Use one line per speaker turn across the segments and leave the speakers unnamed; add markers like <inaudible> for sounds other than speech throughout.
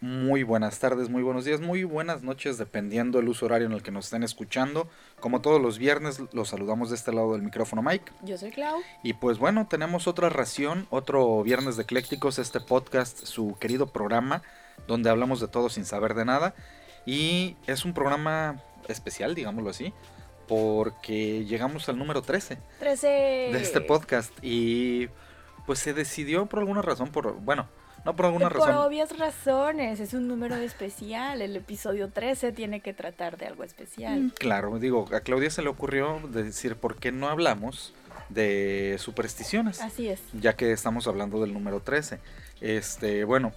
muy buenas tardes, muy buenos días, muy buenas noches, dependiendo del uso horario en el que nos estén escuchando. Como todos los viernes, los saludamos de este lado del micrófono, Mike.
Yo soy Clau.
Y pues bueno, tenemos otra ración, otro viernes de Eclécticos, este podcast, su querido programa, donde hablamos de todo sin saber de nada. Y es un programa especial, digámoslo así, porque llegamos al número 13
13
de este podcast. Y pues se decidió por alguna razón, por bueno no por alguna
por
razón.
Por obvias razones, es un número especial. El episodio 13 tiene que tratar de algo especial.
Mm, claro, digo, a Claudia se le ocurrió decir por qué no hablamos de supersticiones.
Así es.
Ya que estamos hablando del número 13. Este, bueno,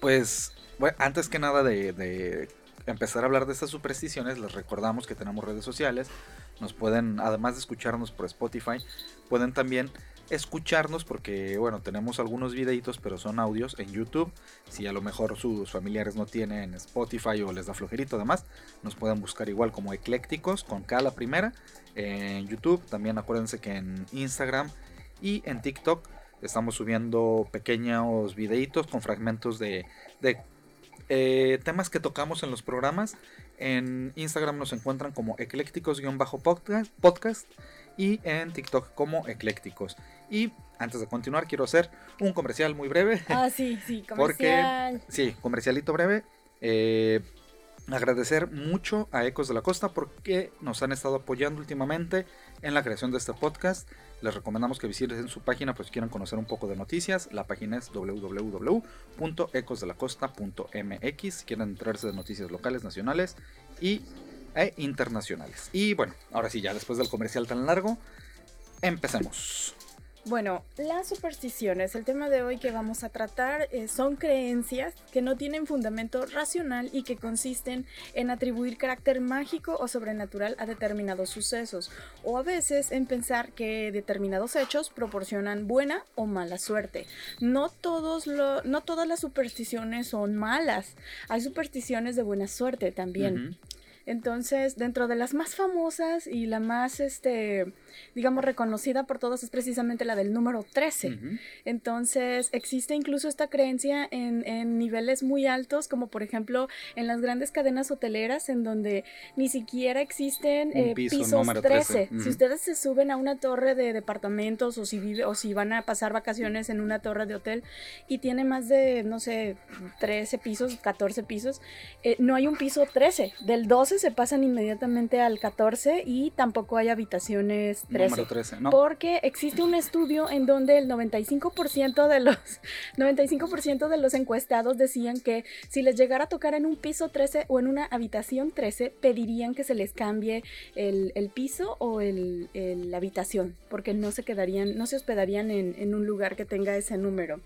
pues bueno, antes que nada de, de empezar a hablar de estas supersticiones, les recordamos que tenemos redes sociales. Nos pueden, además de escucharnos por Spotify, pueden también escucharnos porque, bueno, tenemos algunos videitos, pero son audios en YouTube. Si a lo mejor sus familiares no tienen Spotify o les da flojerito, además, nos pueden buscar igual como eclécticos con K la primera en YouTube. También acuérdense que en Instagram y en TikTok estamos subiendo pequeños videitos con fragmentos de, eh, temas que tocamos en los programas. En Instagram nos encuentran como eclécticos-podcast y en TikTok como eclécticos. Y antes de continuar, quiero hacer un comercial muy breve.
Ah, <laughs> sí, sí, comercial.
Porque, sí, comercialito breve. Eh, agradecer mucho a Ecos de la Costa porque nos han estado apoyando últimamente en la creación de este podcast. Les recomendamos que visiten su página pues si quieren conocer un poco de noticias. La página es www.ecosdelacosta.mx si quieren enterarse de noticias locales, nacionales y, e internacionales. Y bueno, ahora sí, ya después del comercial tan largo, empecemos.
Bueno, las supersticiones, el tema de hoy que vamos a tratar eh, son creencias que no tienen fundamento racional y que consisten en atribuir carácter mágico o sobrenatural a determinados sucesos o a veces en pensar que determinados hechos proporcionan buena o mala suerte. No, todos lo, no todas las supersticiones son malas, hay supersticiones de buena suerte también. Entonces, dentro de las más famosas y la más, este, digamos, reconocida por todos es precisamente la del número 13. Entonces, existe incluso esta creencia en, en, niveles muy altos, como por ejemplo en las grandes cadenas hoteleras, en donde ni siquiera existen eh, pisos 13. Si ustedes se suben a una torre de departamentos o si, vive, o si van a pasar vacaciones en una torre de hotel y tiene más de, no sé, 13 pisos, 14 pisos, eh, no hay un piso 13. Del 12 se pasan inmediatamente al 14 y tampoco hay habitaciones 13.
13 ¿no?
Porque existe un estudio en donde el 95% de los <laughs> 95% de los encuestados decían que si les llegara a tocar en un piso 13 o en una habitación 13, pedirían que se les cambie el, el piso o el, la habitación, porque no se quedarían, no se hospedarían en, en un lugar que tenga ese número.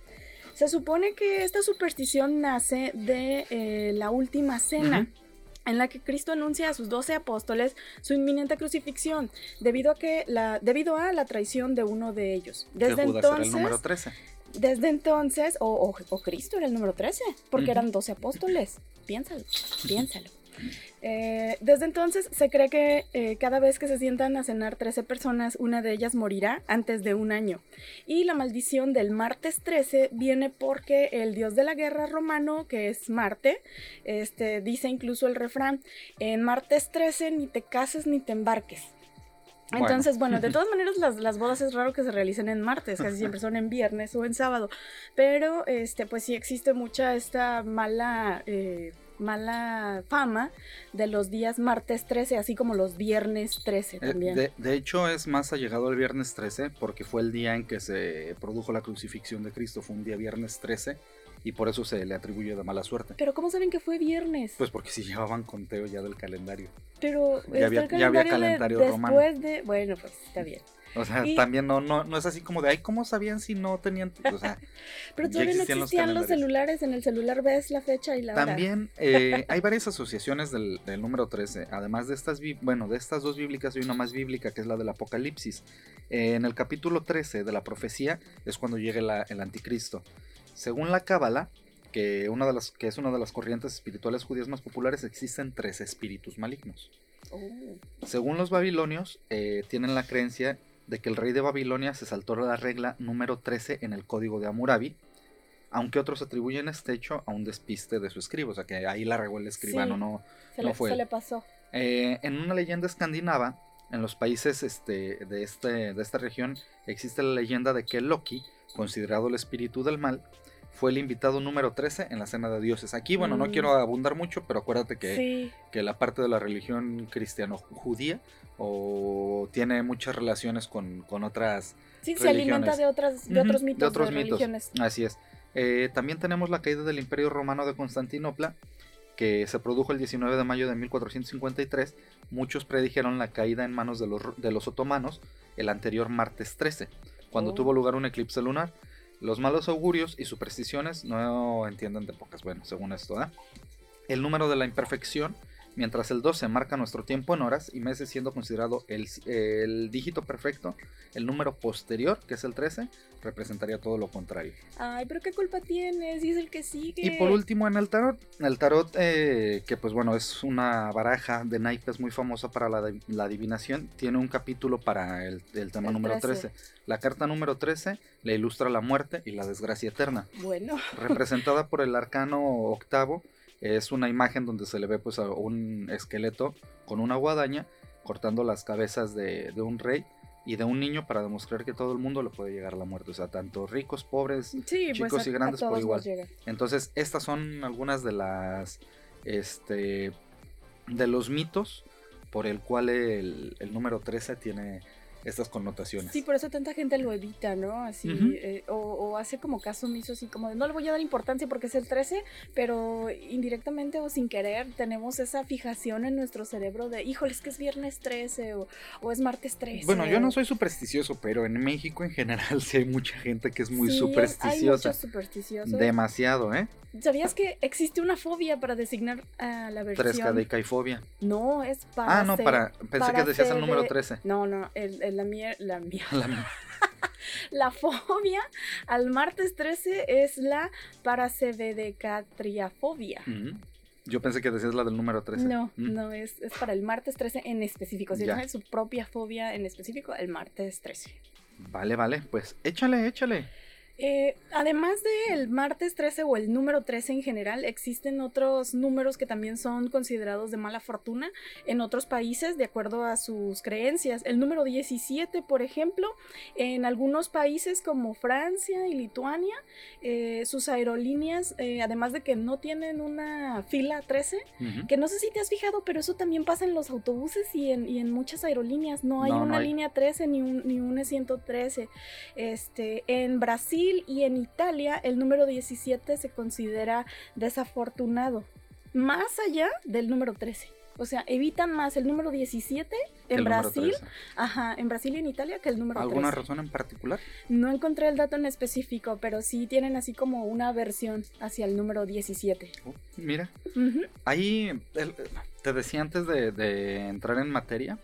Se supone que esta superstición nace de eh, la última cena en la que Cristo anuncia a sus doce apóstoles su inminente crucifixión, debido a, que la, debido a la traición de uno de ellos.
Desde entonces, el número 13.
Desde entonces, o, Cristo era el número 13, porque eran doce apóstoles. Piénsalo, piénsalo. Eh, desde entonces se cree que eh, cada vez que se sientan a cenar 13 personas, una de ellas morirá antes de un año. Y la maldición del martes 13 viene porque el dios de la guerra romano, que es Marte, este, dice incluso el refrán, en martes 13 ni te cases ni te embarques. Entonces, bueno. de <laughs> todas maneras las, bodas es raro que se realicen en martes, casi siempre son en viernes o en sábado, pero este, pues sí existe mucha esta mala... Eh, mala fama de los días martes 13, así como los viernes 13 eh, también.
de, hecho, es más allegado al viernes 13 porque fue el día en que se produjo la crucifixión de Cristo, fue un día viernes 13 y por eso se le atribuye de mala suerte.
Pero ¿cómo saben que fue viernes?
Pues porque si llevaban conteo ya del calendario.
Pero
Ya había- ya
calendario
calendario
de-
romano.
después de... Bueno, pues está bien.
O sea,
Y-
también no, no, no es así como de, ay, ¿cómo sabían si no tenían? O sea, <laughs>
Pero todavía no
existían los
existían los, celulares. En el celular ves la fecha y la hora.
También eh, hay varias asociaciones del, del número 13, además de estas, bueno, de estas dos bíblicas hay una más bíblica que es la del Apocalipsis. Eh, en el capítulo 13 de la profecía es cuando llega la- el anticristo. Según la Cábala, que, una de las, que es una de las corrientes espirituales judías más populares, existen tres espíritus malignos.
Oh.
Según los babilonios, eh, tienen la creencia de que el rey de Babilonia se saltó la regla número 13 en el código de Hammurabi, aunque otros atribuyen este hecho a un despiste de su escribo, o sea que ahí la regó el escribano,
Sí.
no.
Se,
No
le,
fue
se
él.
le pasó.
Eh, en una leyenda escandinava, en los países este, de, este, de esta región, existe la leyenda de que Loki, considerado el espíritu del mal, fue el invitado número 13 en la cena de dioses. Aquí, bueno, no
Mm.
quiero abundar mucho, pero acuérdate que
Sí.
que la parte de la religión cristiano-judía o tiene muchas relaciones con, con otras.
Sí, se alimenta de, otras, de otros mitos, de,
otros mitos.
religiones.
Así es. Eh, también tenemos la caída del Imperio Romano de Constantinopla, que se produjo el 19 de mayo de 1453. Muchos predijeron la caída en manos de los, de los otomanos el anterior martes 13, cuando
Oh.
tuvo lugar un eclipse lunar. Los malos augurios y supersticiones no entienden de pocas, bueno, según esto, ¿eh? El número de la imperfección, mientras el 12 marca nuestro tiempo en horas y meses siendo considerado el, el dígito perfecto, el número posterior, que es el 13, representaría todo lo contrario.
Ay, pero ¿qué culpa tienes? Y es el que sigue.
Y por último en el tarot, el tarot eh, que pues bueno es una baraja de naipes muy famosa para la, la adivinación, tiene un capítulo para el, el tema
El
número
13.
13. La carta número 13 le ilustra la muerte y la desgracia eterna.
Bueno, <laughs>
representada por el arcano octavo. Es una imagen donde se le ve pues a un esqueleto con una guadaña cortando las cabezas de, de un rey y de un niño para demostrar que todo el mundo le puede llegar a la muerte. O sea, tanto ricos, pobres.
sí,
Chicos
pues a,
y grandes por igual. Entonces, estas son algunas de las este de los mitos por el cual el, el número 13 tiene estas connotaciones.
Sí, por eso tanta gente lo evita, ¿no? Así, eh, o, o hace como caso omiso, así como de no le voy a dar importancia porque es el 13, pero indirectamente o sin querer tenemos esa fijación en nuestro cerebro de, híjole, es que es viernes 13 o, o es martes 13.
Bueno, yo no soy supersticioso, pero en México en general <laughs> sí hay mucha gente que es muy
Sí, Hay
supersticiosa.
muchos supersticiosos.
Demasiado, ¿eh?
¿Sabías que existe una fobia para designar a la versión?
3 cadecaifobia.
No, es para.
Ah, no, para. Pensé
para
que decías el número
cede-
13.
No, no, el, el- la mía, la mía. <laughs>
La
fobia al martes 13 es la paracebedecatriafobia.
Ujú. Yo pensé que decías la del número 13.
No,
Mm.
no, es, es para el martes 13 en específico. Si no es su propia fobia en específico, el martes 13.
Vale, vale. Pues échale, échale.
Eh, además del martes 13 o el número 13 en general, existen otros números que también son considerados de mala fortuna en otros países de acuerdo a sus creencias. El número 17, por ejemplo, en algunos países como Francia y Lituania, eh, sus aerolíneas, eh, además de que no tienen una fila 13,
Ujú.
que no sé si te has fijado, pero eso también pasa en los autobuses y en, y en muchas aerolíneas. No hay
No, no
una
hay.
línea 13 ni un, ni un 113. Este, en Brasil y en Italia el número 17 se considera desafortunado, más allá del número 13. O sea, evitan más el número 17
Que
en
el
Brasil,
13.
ajá, en Brasil y en Italia que el número
¿Alguna
13.
razón en particular?
No encontré el dato en específico, pero sí tienen así como una aversión hacia el número 17.
Oh, mira, ahí el- te decía antes de, de entrar en materia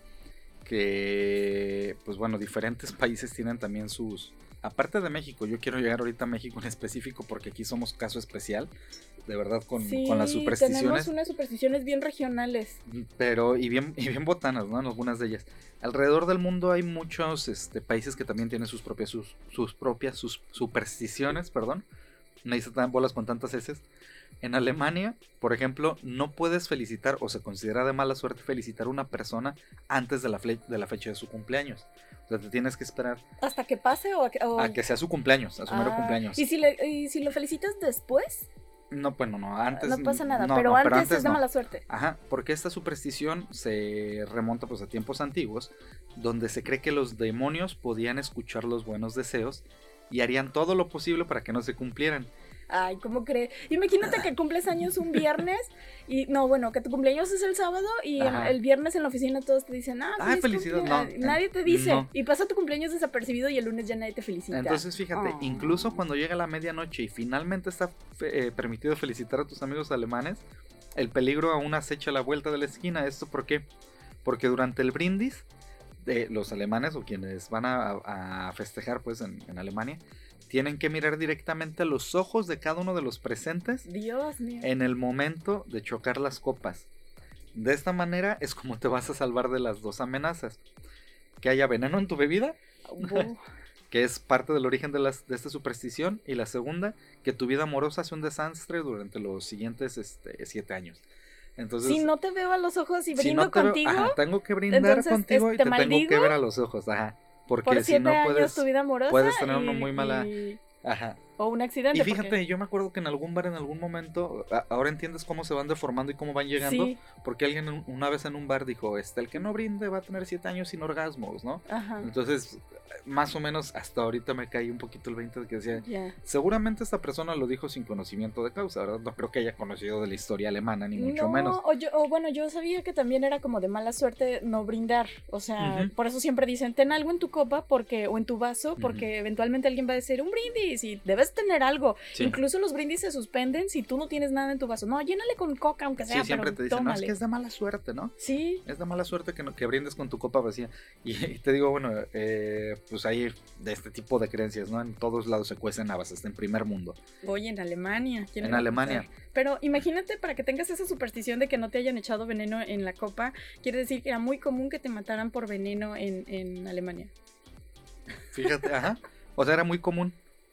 que, pues bueno, diferentes países tienen también sus... Aparte de México, yo quiero llegar ahorita a México en específico porque aquí somos caso especial, de verdad, con,
Sí,
con las
tenemos
supersticiones.
unas supersticiones bien regionales.
pero y bien y bien botanas, ¿no? En algunas de ellas. Alrededor del mundo hay muchos este, países que también tienen sus propias sus, sus propias sus supersticiones, perdón. No hice tan bolas con tantas heces. En Alemania, por ejemplo, no puedes felicitar o se considera de mala suerte felicitar a una persona antes de la, fle- de la fecha de su cumpleaños. O sea, te tienes que esperar
¿Hasta que pase o a que, o-
a que sea su cumpleaños, a su mero.
Ah,
cumpleaños.
¿Y si, le- y si lo felicitas después?
No, bueno, no, antes
no pasa nada,
no,
pero,
no,
antes es de
no.
mala suerte.
Ajá, porque esta superstición se remonta pues a tiempos antiguos, donde se cree que los demonios podían escuchar los buenos deseos y harían todo lo posible para que no se cumplieran.
Ay, ¿cómo cree? Imagínate que cumples años un viernes y no, bueno, que tu cumpleaños es el sábado y el,
Ajá.
el viernes en la oficina todos te dicen, ah,
Ay,
feliz
felicidades.
cumpleaños".
No,
Nadie te dice.
no.
Y pasa tu cumpleaños desapercibido y el lunes ya nadie te felicita.
Entonces, fíjate,
Oh.
incluso cuando llega la medianoche y finalmente está eh, permitido felicitar a tus amigos alemanes, el peligro aún acecha a la vuelta de la esquina. ¿Esto por qué? Porque durante el brindis, de los alemanes o quienes van a, a festejar pues en, en Alemania, tienen que mirar directamente a los ojos de cada uno de los presentes
Dios mío.
en el momento de chocar las copas. De esta manera es como te vas a salvar de las dos amenazas. Que haya veneno en tu bebida <laughs> que es parte del origen de, las, de esta superstición, y la segunda, que tu vida amorosa sea un desastre durante los siguientes este, siete años. Entonces,
si no te veo a los ojos y
si
brindo
no te veo-
contigo,
ajá, tengo que brindar contigo y
este,
te tengo que ver a los ojos, ajá. Porque
por
si
siete
no
años
puedes,
tu vida amorosa.
puedes tener una
y-
muy mala-
y-
ajá.
O un accidente.
Y fíjate,
porque-
yo me acuerdo que en algún bar en algún momento, a- ahora entiendes cómo se van deformando y cómo van llegando,
Sí,
porque alguien un- una vez en un bar dijo, este, el que no brinde va a tener siete años sin orgasmos, ¿no?
ajá.
Entonces, más o menos hasta ahorita me caí un poquito el 20 de que decía. Seguramente esta persona lo dijo sin conocimiento de causa, ¿verdad? No creo que haya conocido de la historia alemana, ni mucho
no,
menos.
O, yo- o bueno, yo sabía que también era como de mala suerte no brindar. O sea, por eso siempre dicen, ten algo en tu copa porque, o en tu vaso, porque eventualmente alguien va a decir un brindis y debes tener algo.
Sí.
Incluso los brindis se suspenden si tú no tienes nada en tu vaso. No, llénale con coca, aunque sea,
Sí, siempre
pero
te dicen, no, es
tómale".
que es de mala suerte, ¿no?
Sí,
Es de mala suerte que, no- que brindes con tu copa vacía. Y, y te digo, bueno, eh, pues hay de este tipo de creencias, ¿no? En todos lados se cuecen habas, hasta en primer mundo.
voy en Alemania. ¿quién
En Alemania.
Pero imagínate para que tengas esa superstición de que no te hayan echado veneno en la copa, quiere decir que era muy común que te mataran por veneno en, en Alemania.
Fíjate, ajá. O sea, era muy común.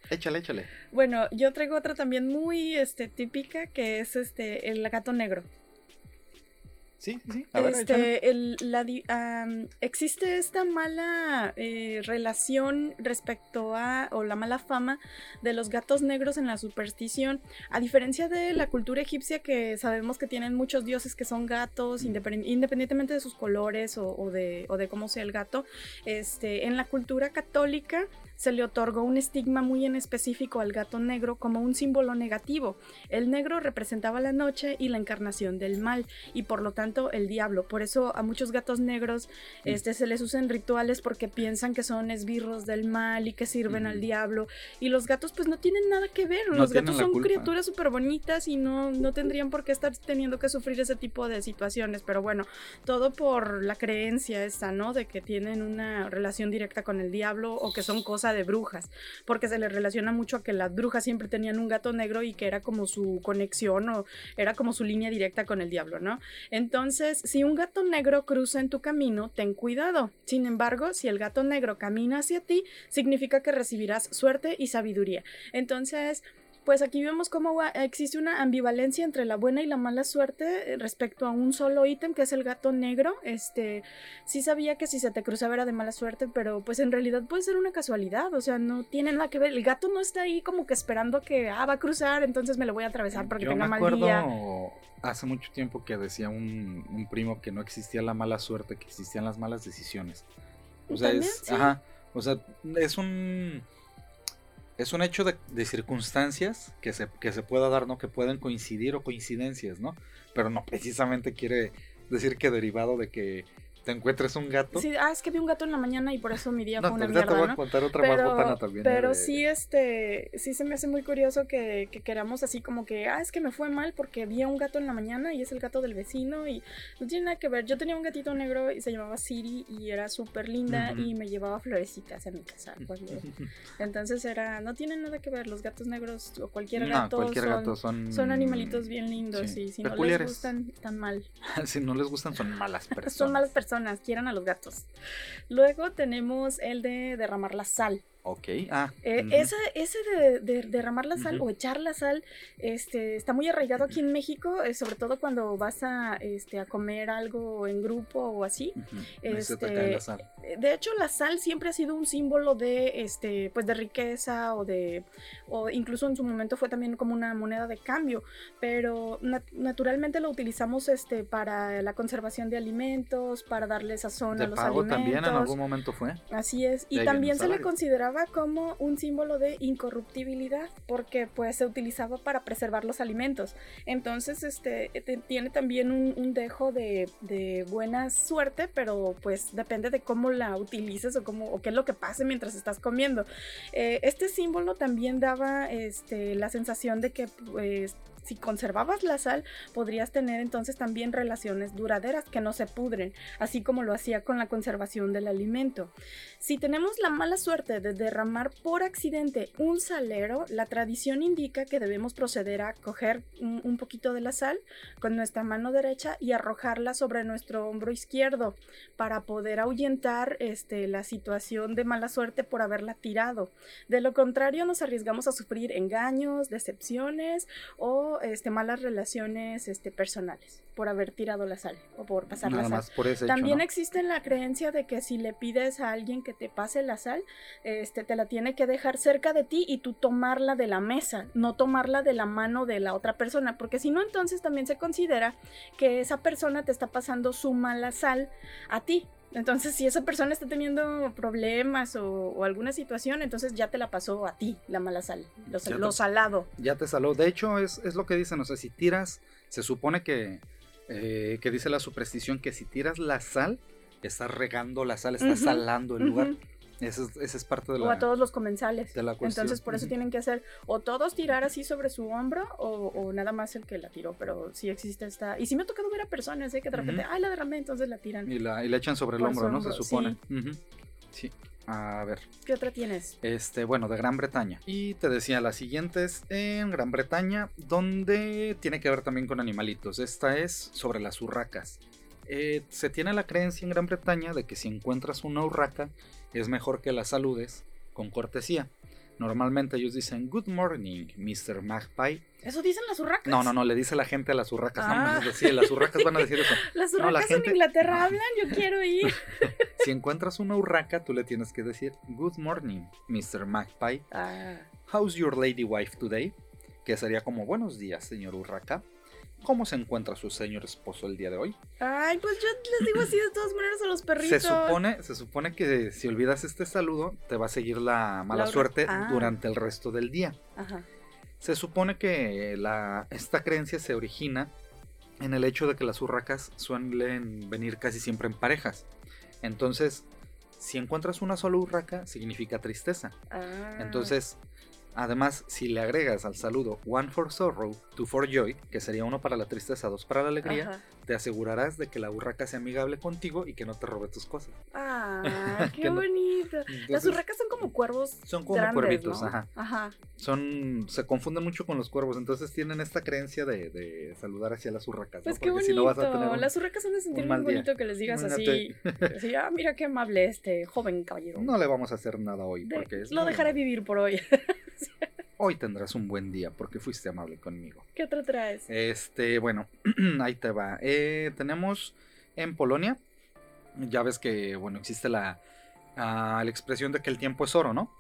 Échale, échale.
Bueno, yo traigo otra también muy este, típica que es este el gato negro.
Sí, sí. A ver,
este, el, la existe esta mala eh, relación respecto a, o la mala fama de los gatos negros en la superstición, a diferencia de la cultura egipcia que sabemos que tienen muchos dioses que son gatos, independ- independientemente de sus colores o, o de, o de cómo sea el gato, este, en la cultura católica se le otorgó un estigma muy en específico al gato negro como un símbolo negativo. El negro representaba la noche y la encarnación del mal y por lo tanto el diablo. Por eso a muchos gatos negros este, se les usan rituales porque piensan que son esbirros del mal y que sirven al diablo. Y los gatos pues no tienen nada que ver.
No
los gatos son
culpa.
criaturas súper bonitas y no, no tendrían por qué estar teniendo que sufrir ese tipo de situaciones. Pero bueno, todo por la creencia esta, ¿no? De que tienen una relación directa con el diablo o que son de brujas, porque se les relaciona mucho a que las brujas siempre tenían un gato negro y que era como su conexión o era como su línea directa con el diablo, ¿no? Entonces, si un gato negro cruza en tu camino, ten cuidado. Sin embargo, si el gato negro camina hacia ti, significa que recibirás suerte y sabiduría. Entonces, pues aquí vemos cómo existe una ambivalencia entre la buena y la mala suerte eh, respecto a un solo ítem que es el gato negro. Este, sí sabía que si se te cruzaba era de mala suerte, pero pues en realidad puede ser una casualidad, o sea, no tiene nada que ver. El gato no está ahí como que esperando que, ah, va a cruzar, entonces me lo voy a atravesar porque
Yo
tenga
me
mal
acuerdo
día.
hace mucho tiempo que decía un, un primo que no existía la mala suerte, que existían las malas decisiones. O sea,
También,
es,
sí.
ajá, o sea, es un es un hecho de, circunstancias que se, que se pueda dar, ¿no? Que pueden coincidir o coincidencias, ¿no? Pero no precisamente quiere decir que derivado de que te encuentres un gato.
Sí, ah, es que vi un gato en la mañana y por eso mi día
no,
fue una
te
mierda,
voy
¿no?
a contar otra más botana también.
pero
de-
sí, este, sí se me hace muy curioso que, que queramos así como que, ah, es que me fue mal porque vi a un gato en la mañana y es el gato del vecino y no tiene nada que ver. Yo tenía un gatito negro y se llamaba Siri y era súper linda
Ujú.
y me llevaba florecitas a mi casa. cuando- Entonces era, no tiene nada que ver, los gatos negros o cualquier
no,
gato,
cualquier
son,
gato son...
son animalitos bien lindos
sí,
y si no les
peculiares.
gustan, tan mal. <laughs>
si no les gustan, son malas personas. <laughs>
Son malas personas, quieran a los gatos. Luego tenemos el de derramar la sal.
Ok, ah.
Eh,
ujú.
ese, ese de, de derramar la sal
Ujú.
o echar la sal este, está muy arraigado aquí en México, eh, sobre todo cuando vas a, este, a comer algo en grupo o así.
Se te
este,
la sal.
Eh, De hecho, la sal siempre ha sido un símbolo de, este, pues de riqueza o de, o incluso en su momento fue también como una moneda de cambio, pero nat- naturalmente lo utilizamos, este, para la conservación de alimentos, para darle sazón
De
a los
pago
alimentos.
también en algún momento fue.
Así es. Y también se le consideraba como un símbolo de incorruptibilidad porque pues se utilizaba para preservar los alimentos. Entonces este tiene también un, dejo de, buena suerte, pero pues depende de cómo la utilices o, cómo, o qué es lo que pase mientras estás comiendo. Eh, este símbolo también daba este, la sensación de que pues si conservabas la sal, podrías tener entonces también relaciones duraderas que no se pudren, así como lo hacía con la conservación del alimento. Si tenemos la mala suerte de derramar por accidente un salero, la tradición indica que debemos proceder a coger un, poquito de la sal con nuestra mano derecha y arrojarla sobre nuestro hombro izquierdo para poder ahuyentar este, la situación de mala suerte por haberla tirado. De lo contrario, nos arriesgamos a sufrir engaños, decepciones o este, malas relaciones este, personales por haber tirado la sal o por pasar la sal. También existe la creencia de que si le pides a alguien que te pase la sal, este, te la tiene que dejar cerca de ti y tú tomarla de la mesa, no tomarla de la mano de la otra persona, porque si no, entonces también se considera que esa persona te está pasando su mala sal a ti. Entonces, si esa persona está teniendo problemas o, alguna situación, entonces ya te la pasó a ti la mala sal, lo, salado.
Ya te saló. De hecho, es, lo que dicen, o sea, si tiras, se supone que, eh, que dice la superstición que si tiras la sal, estás regando la sal, estás salando el lugar. Esa es, parte de la.
O a todos los comensales. Entonces, por eso tienen que hacer o todos tirar así sobre su hombro o, nada más el que la tiró. Pero sí existe esta. Y sí me ha tocado ver a personas ¿eh? que de repente, ay, la derramé, entonces la tiran.
Y la, y echan sobre el hombro, ¿no? Se supone. Sí. A ver.
¿Qué otra tienes?
Este, bueno, de Gran Bretaña. Y te decía, la siguiente es en Gran Bretaña, donde tiene que ver también con animalitos. Esta es sobre las urracas. Eh, se tiene la creencia en Gran Bretaña de que si encuentras una urraca, es mejor que la saludes con cortesía. Normalmente ellos dicen Good morning, Mr. Magpie.
¿Eso dicen las urracas?
No, no, no, le dice la gente a las urracas. Ah. No, las urracas van a decir eso. <laughs>
¿Las urracas en Inglaterra hablan? Yo quiero ir. <laughs>
si encuentras una urraca, tú le tienes que decir Good morning, Mr. Magpie. Ah. How's your lady wife today? Que sería como buenos días, señor urraca. ¿Cómo se encuentra su señor esposo el día de hoy?
Ay, pues yo les digo así de todas maneras a los perritos.
Se supone, se supone que si olvidas este saludo, te va a seguir la mala suerte ah. durante el resto del día. Ajá. Se supone que la, esta creencia se origina en el hecho de que las urracas suelen venir casi siempre en parejas. Entonces, si encuentras una sola urraca, significa tristeza. Ah. Entonces, Además, si le agregas al saludo One for Sorrow, Two for Joy, que sería uno para la tristeza, dos para la alegría, te asegurarás de que la urraca sea amigable contigo y que no te robe tus cosas.
¡Ah, <laughs> qué bonito! Las urracas son como cuervos.
Son como cuervitos, ajá. Ajá. Son, se confunden mucho con los cuervos, entonces tienen esta creencia de, saludar hacia las urracas.
Pues qué bonito. las urracas son de sentir muy bonito que les digas así, Ah, mira qué amable este joven caballero.
No le vamos a hacer nada hoy. porque
lo dejaré vivir por hoy. <laughs>
Hoy tendrás un buen día porque fuiste amable conmigo.
¿Qué otro traes?
Este, bueno, <clears throat> ahí te va. Eh, tenemos en Polonia, ya ves que, bueno, existe la, ah, la expresión de que el tiempo es oro, ¿no?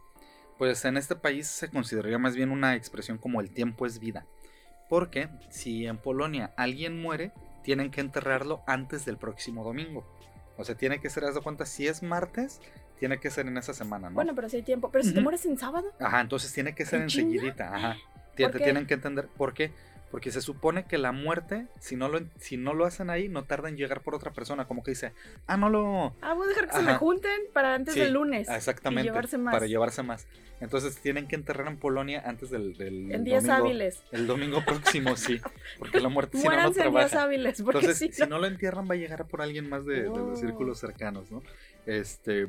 Pues en este país se consideraría más bien una expresión como el tiempo es vida. Porque si en Polonia alguien muere, tienen que enterrarlo antes del próximo domingo. O sea, tiene que ser, haz de cuenta, si es martes, tiene que ser en esa semana, ¿no?
Bueno, pero si hay tiempo. Pero si te mueres en sábado.
Ajá, entonces tiene que ser enseguidita. Ajá. <gasps> Te, tienen que entender por qué. Porque se supone que la muerte, si no lo, si no lo hacen ahí, no tarda en llegar por otra persona. Como que dice, ah, no lo.
Ah, voy a dejar que se me junten para antes del lunes.
Exactamente. llevarse más. Para llevarse más. Entonces tienen que enterrar en Polonia antes del. del
en días hábiles.
El domingo próximo, sí. <laughs> Porque la muerte si no, no trabaja. en días
hábiles. Entonces,
si, no... lo entierran, va a llegar por alguien más de, de los círculos cercanos, ¿no? Este.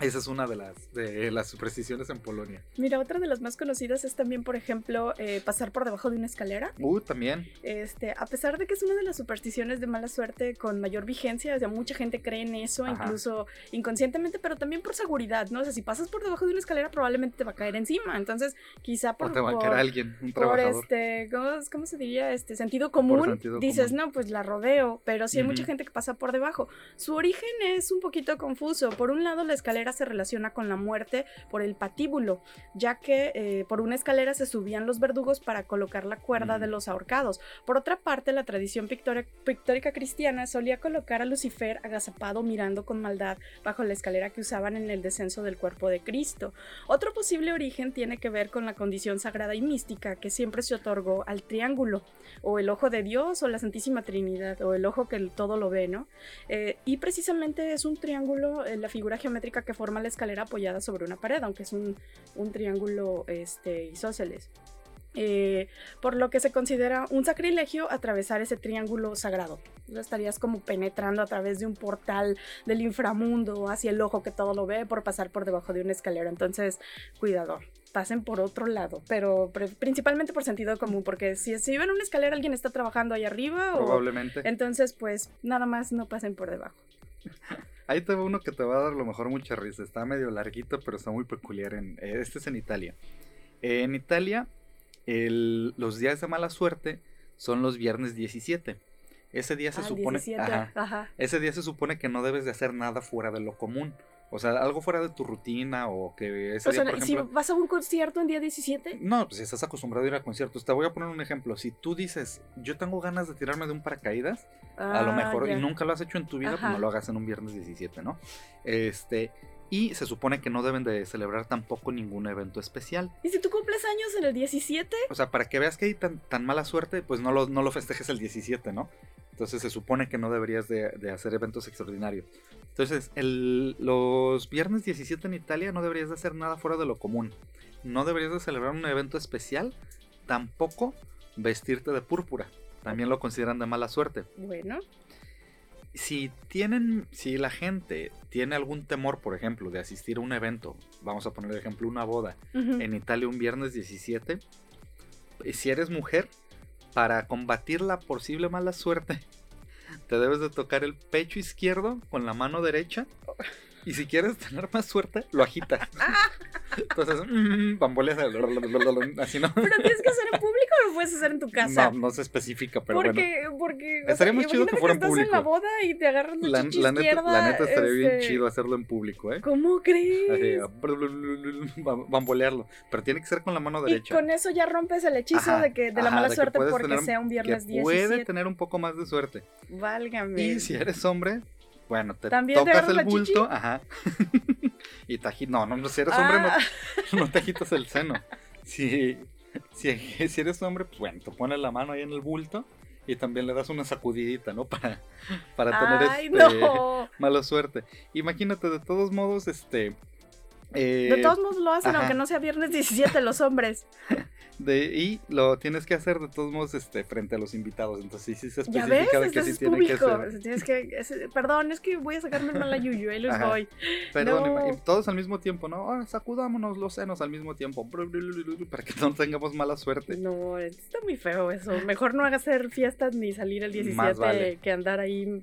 Esa es una de las, de las supersticiones en Polonia.
Mira, otra de las más conocidas es también, por ejemplo, eh, pasar por debajo de una escalera.
Uh, también.
Este, a pesar de que es una de las supersticiones de mala suerte con mayor vigencia, o sea, mucha gente cree en eso, incluso inconscientemente, pero también por seguridad, ¿no? O sea, si pasas por debajo de una escalera, probablemente te va a caer encima. Entonces, quizá por.
O te va a caer alguien, un
Por este, ¿cómo, se diría? Este sentido común. dices, no, pues la rodeo, pero sí hay mucha gente que pasa por debajo. Su origen es un poquito confuso. Por un lado, la escalera escalera se relaciona con la muerte por el patíbulo, ya que eh, por una escalera se subían los verdugos para colocar la cuerda de los ahorcados. Por otra parte, la tradición pictórica cristiana solía colocar a Lucifer agazapado mirando con maldad bajo la escalera que usaban en el descenso del cuerpo de Cristo. Otro posible origen tiene que ver con la condición sagrada y mística que siempre se otorgó al triángulo, o el ojo de Dios, o la Santísima Trinidad, o el ojo que todo lo ve, ¿no? Eh, y precisamente es un triángulo, eh, la figura geométrica que forma la escalera apoyada sobre una pared, aunque es un, un triángulo este, isósceles. Eh, por lo que se considera un sacrilegio atravesar ese triángulo sagrado. estarías como penetrando a través de un portal del inframundo hacia el ojo que todo lo ve por pasar por debajo de una escalera. Entonces, cuidado, pasen por otro lado, pero principalmente por sentido común, porque si, si ven una escalera alguien está trabajando ahí arriba.
Probablemente.
entonces, pues nada más no pasen por debajo. <laughs>
Ahí te uno que te va a dar lo mejor mucha risa. Está medio larguito, pero está muy peculiar. En, eh, este es en Italia. en Italia los días de mala suerte son los viernes 17. Ese día se ah, supone, ese día se supone que no debes de hacer nada fuera de lo común. O sea, algo fuera de tu rutina o que ese
día, si vas a un concierto en día 17.
No, pues si estás acostumbrado a ir a conciertos. Te voy a poner un ejemplo. Si tú dices, yo tengo ganas de tirarme de un paracaídas, a lo ah, mejor, y nunca lo has hecho en tu vida, pues no lo hagas en un viernes 17, ¿no? Este, y se supone que no deben de celebrar tampoco ningún evento especial.
¿Y si tú cumples años en el 17?
O sea, para que veas que hay tan, tan mala suerte, pues no lo, no lo festejes el 17, ¿no? Entonces se supone que no deberías de, hacer eventos extraordinarios. Entonces, el, los viernes 17 en Italia no deberías de hacer nada fuera de lo común. No deberías de celebrar un evento especial, tampoco vestirte de púrpura. También lo consideran de mala suerte.
Bueno
si tienen, si la gente tiene algún temor, por ejemplo, de asistir a un evento, vamos a poner ejemplo una boda en Italia un viernes 17, si eres mujer, para combatir la posible mala suerte, <laughs> te debes de tocar el pecho izquierdo con la mano derecha y si quieres tener más suerte, lo agitas. <laughs> Entonces, mmm, bamboleas así no.
Pero tienes que hacer en público o lo puedes hacer en tu casa.
No, no se especifica, pero
porque,
bueno.
Porque,
estaría muy chido que fuera en público.
en la boda y te agarras la, la,
la neta, la neta estaría bien
este,
chido hacerlo en público, ¿eh?
¿Cómo crees?
Así, bambolearlo. Pero tiene que ser con la mano derecha.
Y con eso ya rompes el hechizo de que de la mala suerte porque sea un viernes 17.
Puede tener un poco más de suerte.
Válgame.
Y si eres hombre, bueno, te tocas el bulto, ajá. <laughs> y te agitas. No, no, si eres hombre, no, ah. <laughs> no, te agitas el seno. Si, si, si, eres hombre, pues bueno, te pones la mano ahí en el bulto y también le das una sacudidita, ¿no? Para, para tener este, <laughs> mala suerte. Imagínate, de todos modos, este.
Eh, de todos modos lo hacen, aunque no sea viernes 17, los hombres.
De, y lo tienes que hacer de todos modos este, frente a los invitados. Entonces sí, sí se
especifica ¿Ya ves? de que sí tiene que hacer. Tienes que, perdón, es que voy a sacarme el mala yuyu, ahí les voy.
Perdón, y, todos al mismo tiempo, ¿no? Ah, sacudámonos los senos al mismo tiempo para que no tengamos mala suerte.
No, está muy feo eso. Mejor no hagas hacer fiestas ni salir el 17 que andar ahí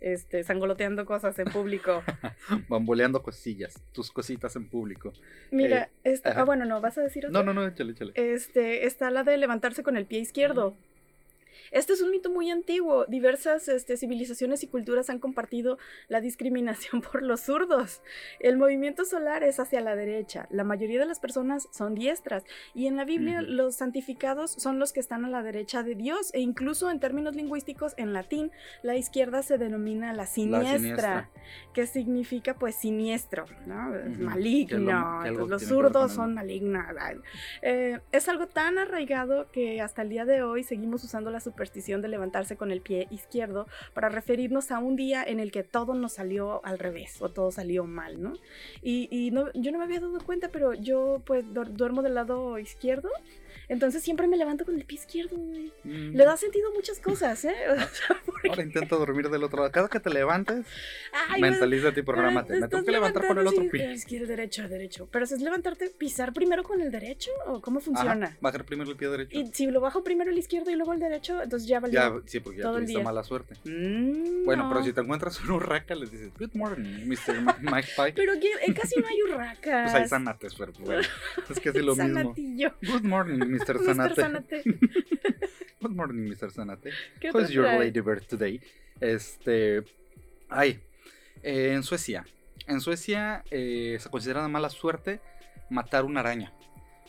este, sangoloteando cosas en público. <laughs>
Bamboleando cosillas, tus cositas en público.
Mira, eh, ah, bueno, no, ¿vas a decir otra?
No, no, no, échale, échale.
Este, está la de levantarse con el pie izquierdo. Este es un mito muy antiguo. Diversas este, civilizaciones y culturas han compartido la discriminación <laughs> por los zurdos. El movimiento solar es hacia la derecha. La mayoría de las personas son diestras. Y en la Biblia los santificados son los que están a la derecha de Dios. E incluso en términos lingüísticos, en latín, la izquierda se denomina la siniestra, que significa pues siniestro, ¿no? Maligno. los zurdos son malignos. Eh, es algo tan arraigado que hasta el día de hoy seguimos usando la superstición de levantarse con el pie izquierdo para referirnos a un día en el que todo nos salió al revés o todo salió mal, ¿no? Y, no, yo no me había dado cuenta, pero yo pues duermo del lado izquierdo entonces siempre me levanto con el pie izquierdo, güey. Mm. Le da sentido muchas cosas, ¿eh? <laughs>
Ahora intento dormir del otro lado. Cada que te levantes, mentalízate y prográmate. Me tengo que levantar con el otro pie.
Izquierdo, derecho, derecho. Pero si es levantarte, pisar primero con el derecho o cómo funciona?
bajar primero el pie derecho.
Y si lo bajo primero el izquierdo y luego el derecho, entonces ya valió.
Ya, sí, porque ya tuviste mala suerte. Mm, bueno, pero si te encuentras un urraca, les dices, Good morning, Mr. <laughs> Mike Pike.
Pero eh, casi no hay urracas.
Pues hay sanates, pero bueno, es casi lo mismo. Good morning, Mr. Sanate. <laughs> Good morning, Mr. Sanate. Is your ladybird today? Este. Ay. en Suecia En Suecia eh, se considera de mala suerte matar una araña.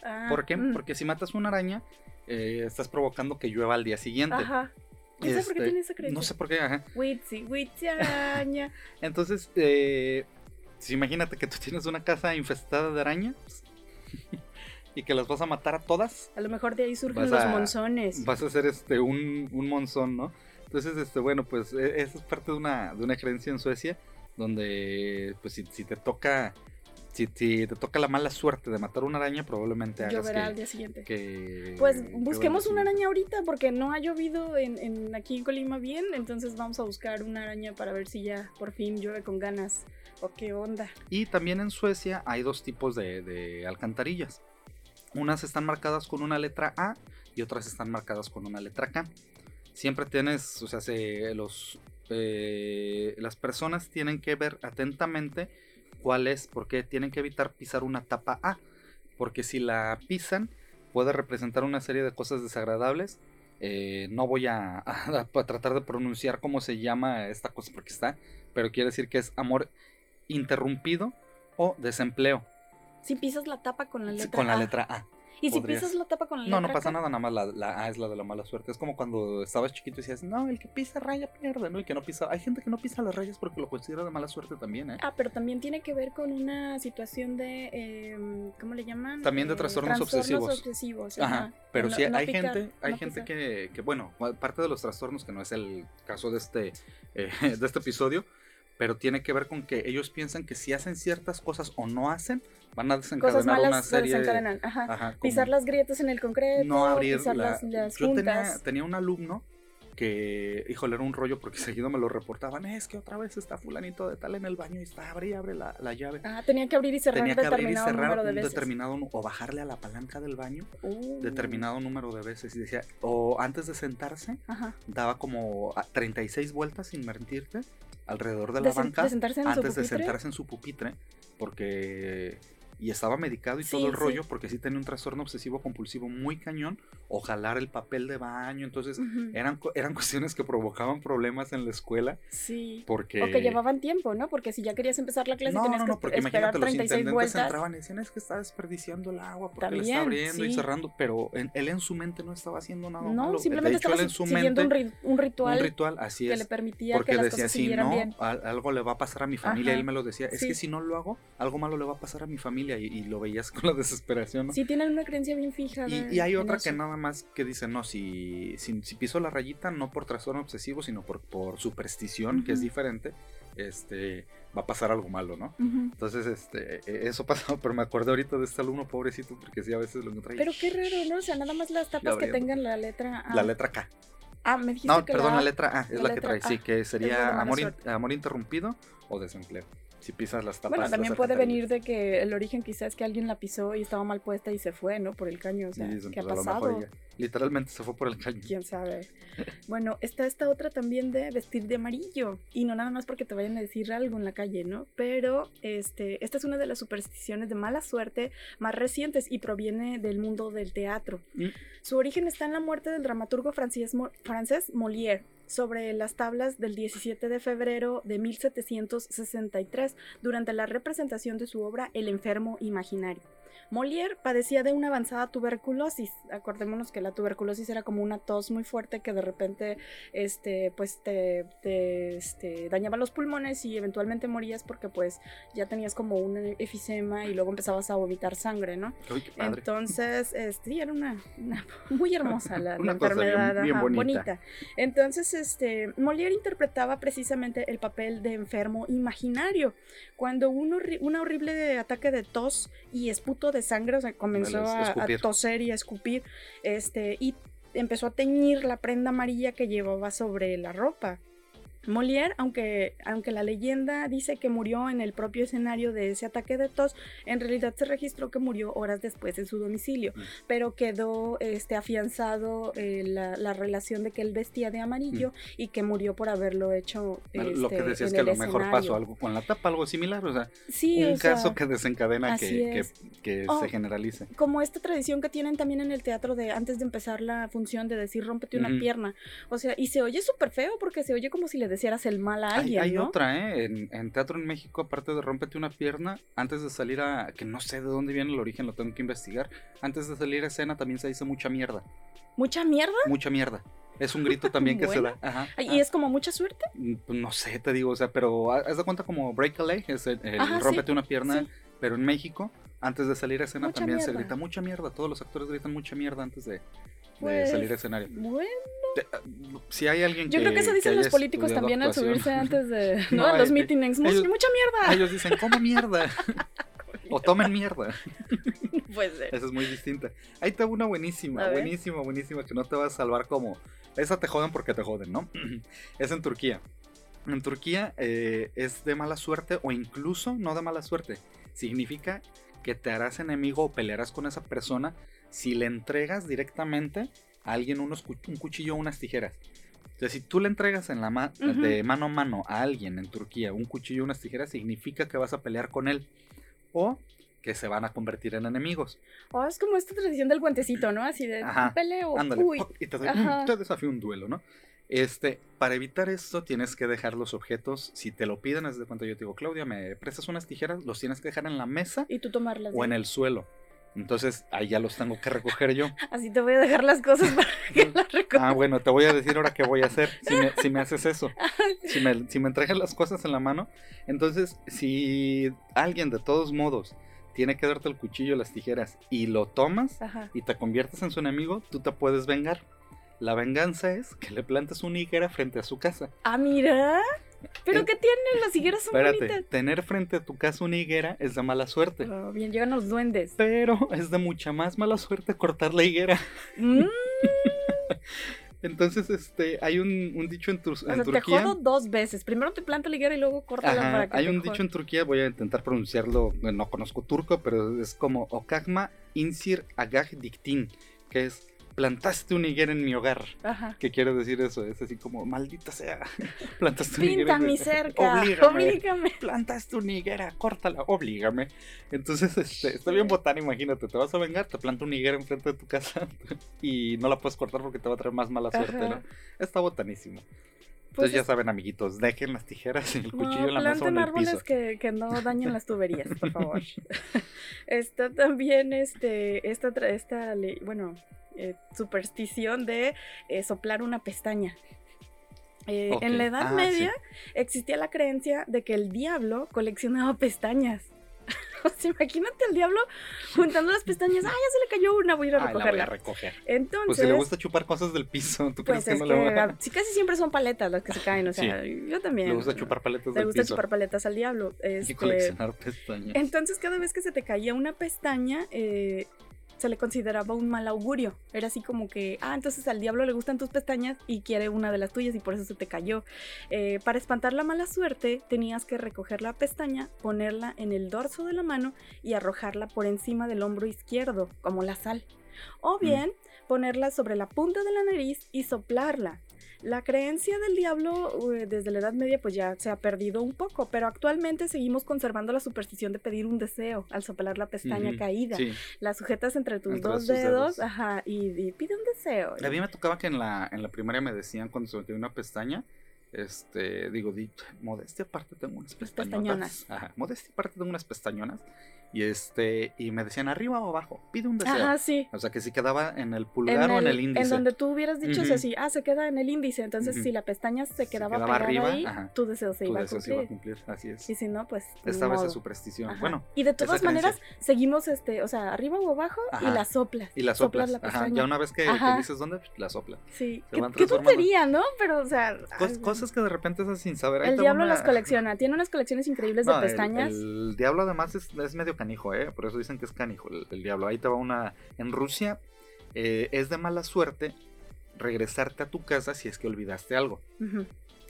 Ah, ¿Por qué? Mm. Porque si matas una araña, eh, estás provocando que llueva al día siguiente. Ajá.
por qué este, tiene esa creencia.
No sé por qué, ajá.
Witsi, witsi araña. <laughs>
Entonces, eh, si imagínate que tú tienes una casa infestada de arañas y que las vas a matar a todas.
A lo mejor de ahí surgen los monzones.
Vas a hacer este un, un monzón, ¿no? Entonces, este, bueno, pues e, esa es parte de una, de una creencia en Suecia donde pues si, te toca si, te toca la mala suerte de matar una araña, probablemente hagas
Lloverá al día siguiente. pues busquemos una araña ahorita porque no ha llovido en, aquí en Colima bien, entonces vamos a buscar una araña para ver si ya por fin llueve con ganas o qué onda.
Y también en Suecia hay dos tipos de, alcantarillas. Unas están marcadas con una letra A y otras están marcadas con una letra K. Siempre tienes, o sea, los, eh, las personas tienen que ver atentamente cuál es, porque tienen que evitar pisar una tapa A, porque si la pisan puede representar una serie de cosas desagradables. Eh, no voy a, <laughs> tratar de pronunciar cómo se llama esta cosa porque está, pero quiere decir que es amor interrumpido o desempleo.
Si pisas la tapa con la letra
Con la letra A.
¿Y si pisas la tapa con la
No, no pasa nada, nada más la, A es la de la mala suerte. Es como cuando estabas chiquito y decías, no, el que pisa raya pierde, ¿no? El que no pisa. Hay gente que no pisa las rayas porque lo considera de mala suerte también, ¿eh?
Ah, pero también tiene que ver con una situación de. Em, ¿Cómo le llaman?
También de
eh,
trastornos, trastornos
obsesivos.
ajá. Pero sí, hay gente, hay gente que, que, bueno, parte de los trastornos, que no es el caso de este, eh, <laughs> de este episodio, pero tiene que ver con que ellos piensan que si hacen ciertas cosas o no hacen, van a desencadenar
Cosas
una serie
desencadenan. Ajá. Ajá, pisar las grietas en el concreto, no abrir pisar las, las
Yo tenía, tenía, un alumno que, híjole, era un rollo porque <laughs> seguido me lo reportaban, es que otra vez está fulanito de tal en el baño y está, abre y abre la, la llave.
Ah, tenía que abrir y cerrar
tenía que abrir y cerrar
de
un determinado o bajarle a la palanca del baño uh. determinado número de veces y decía, o antes de sentarse, daba como 36 vueltas sin mentirte alrededor de la banca antes de sentarse en su pupitre, porque y estaba medicado y todo el rollo porque sí tenía un trastorno obsesivo compulsivo muy cañón o jalar el papel de baño, entonces eran, eran <laughs> cuestiones que provocaban problemas en la escuela.
Sí.
Porque...
O que llevaban tiempo, ¿no? Porque si ya querías empezar la clase tenías que porque esperar imagínate, 36 los vueltas.
entraban y decían, es que está desperdiciando el agua porque le está abriendo y cerrando, pero él en su mente no estaba haciendo nada no,
simplemente estaba en su siguiendo mente, un, ritual.
Un ritual, así es.
Que le permitía porque que las decía, cosas si no, bien.
algo le va a pasar a mi familia. Él me lo decía, es que si no lo hago, algo malo le va a pasar a mi familia y lo veías <laughs> con la desesperación. ¿no?
Sí, tienen una creencia bien fija.
y, hay otra que nada más que dice, no, si, si, piso la rayita, no por trastorno obsesivo, sino por, por superstición, que es diferente, este, va a pasar algo malo, ¿no? Entonces, este, e, eso <laughs> pasó, pero me acuerdo ahorita de este alumno pobrecito, porque sí, a veces lo encontré.
Pero qué raro, ¿no? O sea, nada más las tapas que tengan la letra
A. La letra K.
Ah, me dijiste
No, perdón, la, letra A es la, que trae, sí, que sería amor, amor interrumpido o desempleo si pisas las tapas.
Bueno, también puede venir de que el origen quizás es que alguien la pisó y estaba mal puesta y se fue, ¿no? Por el caño, o sea, ¿qué ha pasado?
Literalmente se fue por el caño.
¿Quién sabe? bueno, está esta otra también de vestir de amarillo y no nada más porque te vayan a decir algo en la calle, ¿no? Pero este, esta es una de las supersticiones de mala suerte más recientes y proviene del mundo del teatro. Mm. Su origen está en la muerte del dramaturgo francés, francés Molière sobre las tablas del 17 de febrero de 1763 durante la representación de su obra El enfermo imaginario. Molière padecía de una avanzada tuberculosis. Acordémonos que la tuberculosis era como una tos muy fuerte que de repente este, pues te, este, dañaba los pulmones y eventualmente morías porque pues ya tenías como un efisema y luego empezabas a vomitar sangre, ¿no? Entonces, este, era una, muy hermosa la, <laughs> enfermedad, bonita. Entonces, este, Molière interpretaba precisamente el papel de enfermo imaginario. Cuando un, un horrible ataque de tos y esputo de sangre, o sea, comenzó a, toser y a escupir, este, y empezó a teñir la prenda amarilla que llevaba sobre la ropa. Molière, aunque, aunque la leyenda dice que murió en el propio escenario de ese ataque de tos, en realidad se registró que murió horas después en su domicilio, mm. pero quedó este, afianzado eh, la, relación de que él vestía de amarillo mm. y que murió por haberlo hecho.
lo que este, decías que a lo mejor pasó algo con la tapa, algo similar, o sea, un caso que desencadena que, que, se generalice.
Como esta tradición que tienen también en el teatro de antes de empezar la función de decir rómpete una pierna, o sea, y se oye súper feo porque se oye como si le desearas el mal a alguien.
Hay, otra, ¿eh? En, Teatro en México, aparte de rompete una pierna, antes de salir a. que no sé de dónde viene el origen, lo tengo que investigar. Antes de salir a escena también se dice mucha mierda.
¿Mucha mierda?
Mucha mierda. Es un grito también que se da. Ajá,
¿Y es como mucha suerte?
Mm, pues no sé, te digo, o sea, pero haz de cuenta como break a leg, es el, rompete una pierna, pero en México, antes de salir a escena también se grita mucha mierda. Todos los actores gritan mucha mierda antes de, pues, salir a escenario.
Bueno.
Ah, si hay alguien
Yo creo que eso dicen los políticos también al subirse antes de <laughs> no, los meetings. mucha mierda.
Ellos dicen, como <laughs> mierda. o tomen mierda. <laughs>
Pues
Esa es muy distinta. Ahí te una buenísima, buenísima, buenísima, que no te va a salvar como... Esa te joden porque te joden, ¿no? <clears throat> es en Turquía. En Turquía eh, es de mala suerte o incluso no de mala suerte. Significa que te harás enemigo o pelearás con esa persona si le entregas directamente a alguien unos, un cuchillo o unas tijeras. Entonces, si tú le entregas en la de mano a mano a alguien en Turquía un cuchillo o unas tijeras, significa que vas a pelear con él. O que se van a convertir en enemigos.
O es como esta tradición del guantecito, ¿no? Así de peleo.
y te, desafío un duelo, ¿no? Este, para evitar esto tienes que dejar los objetos, si te lo piden, desde cuando yo te digo, Claudia, me prestas unas tijeras, los tienes que dejar en la mesa.
Y tú tomarlas.
O en el suelo. Entonces ahí ya los tengo que recoger yo. <laughs>
Así te voy a dejar las cosas <laughs> para que las recojas.
Ah, bueno, te voy a decir ahora qué voy a hacer si me, haces eso. <laughs> Si me, si me entregas las cosas en la mano. Entonces, si alguien de todos modos tiene que darte el cuchillo, las tijeras y lo tomas y te conviertes en su enemigo, tú te puedes vengar. La venganza es que le plantes una higuera frente a su casa.
Ah, mira. ¿Pero qué tiene? Las higueras son Espérate,
tener frente a tu casa una higuera es de mala suerte.
Oh, bien, llegan los duendes.
Pero es de mucha más mala suerte cortar la higuera. Mm. <laughs> Entonces, este, hay un, dicho en, Turquía. Te
jodo dos veces. Primero te planta la higuera y luego corta la para
Hay un dicho en Turquía, voy a intentar pronunciarlo, no conozco turco, pero es como Okagma insir agag diktin, que es plantaste una higuera en mi hogar. Ajá. ¿Qué quiere decir eso? Es así como, maldita sea, <laughs> plantaste una higuera.
en mi cerca, oblígame.
Plantaste una higuera, córtala, oblígame. Entonces, este, está bien botán, imagínate, te vas a vengar, te planta una higuera enfrente de tu casa <laughs> y no la puedes cortar porque te va a traer más mala suerte, ¿no? Está botanísimo. Entonces ya saben, amiguitos, dejen las tijeras y el cuchillo en la mesa o en el
árboles Que, que no dañen las tuberías, por favor. <laughs> está también este, esta, esta, bueno, eh, superstición de eh, soplar una pestaña. Eh, en la Edad ah, Media existía la creencia de que el diablo coleccionaba pestañas. <laughs> o sea, imagínate al diablo juntando las pestañas. ¡Ah, ya se le cayó una! Voy a ir a recogerla. voy a
recoger. Entonces. Pues si le gusta chupar cosas del piso, ¿tú pues crees que no le va a...
Sí, casi siempre son paletas las que se caen. O sea, yo también.
Le gusta chupar paletas
del piso. Le gusta chupar paletas al diablo. Este...
Y coleccionar pestañas.
Entonces, cada vez que se te caía una pestaña, eh, se le consideraba un mal augurio. Era así como que, ah, entonces al diablo le gustan tus pestañas y quiere una de las tuyas y por eso se te cayó. Eh, para espantar la mala suerte, tenías que recoger la pestaña, ponerla en el dorso de la mano y arrojarla por encima del hombro izquierdo, como la sal. O mm. bien, ponerla sobre la punta de la nariz y soplarla. La creencia del diablo desde la Edad Media pues ya se ha perdido un poco, pero actualmente seguimos conservando la superstición de pedir un deseo al soplar la pestaña caída. La sujetas entre tus dos dedos, ajá, y, pide un deseo.
A mí me tocaba que en la, en la primaria me decían cuando se metía una pestaña, este, digo, modestia aparte tengo unas pestañonas. Ajá, modestia aparte tengo unas pestañonas. Y este, y me decían arriba o abajo, pide un deseo.
Ajá, sí.
O sea que si quedaba en el pulgar o en el índice.
En donde tú hubieras dicho así, ah, se queda en el índice. Entonces, si la pestaña se quedaba, arriba, ahí, tu deseo se, iba, a cumplir. se iba a cumplir.
Así es.
Y si no, pues.
Esta vez es superstición. Bueno.
Y de todas maneras, seguimos este, o sea, arriba o abajo y la soplas.
Y la soplas. La Ajá. Ya una vez que, dices dónde, la sopla.
Sí. ¿Qué, qué tontería, ¿no? Pero, o sea.
cosas que de repente es sin saber.
El diablo las colecciona. Tiene unas colecciones increíbles de pestañas.
El, diablo además es medio canijo, ¿eh? Por eso dicen que es canijo el, diablo. Ahí te va una. En Rusia eh, es de mala suerte regresarte a tu casa si es que olvidaste algo.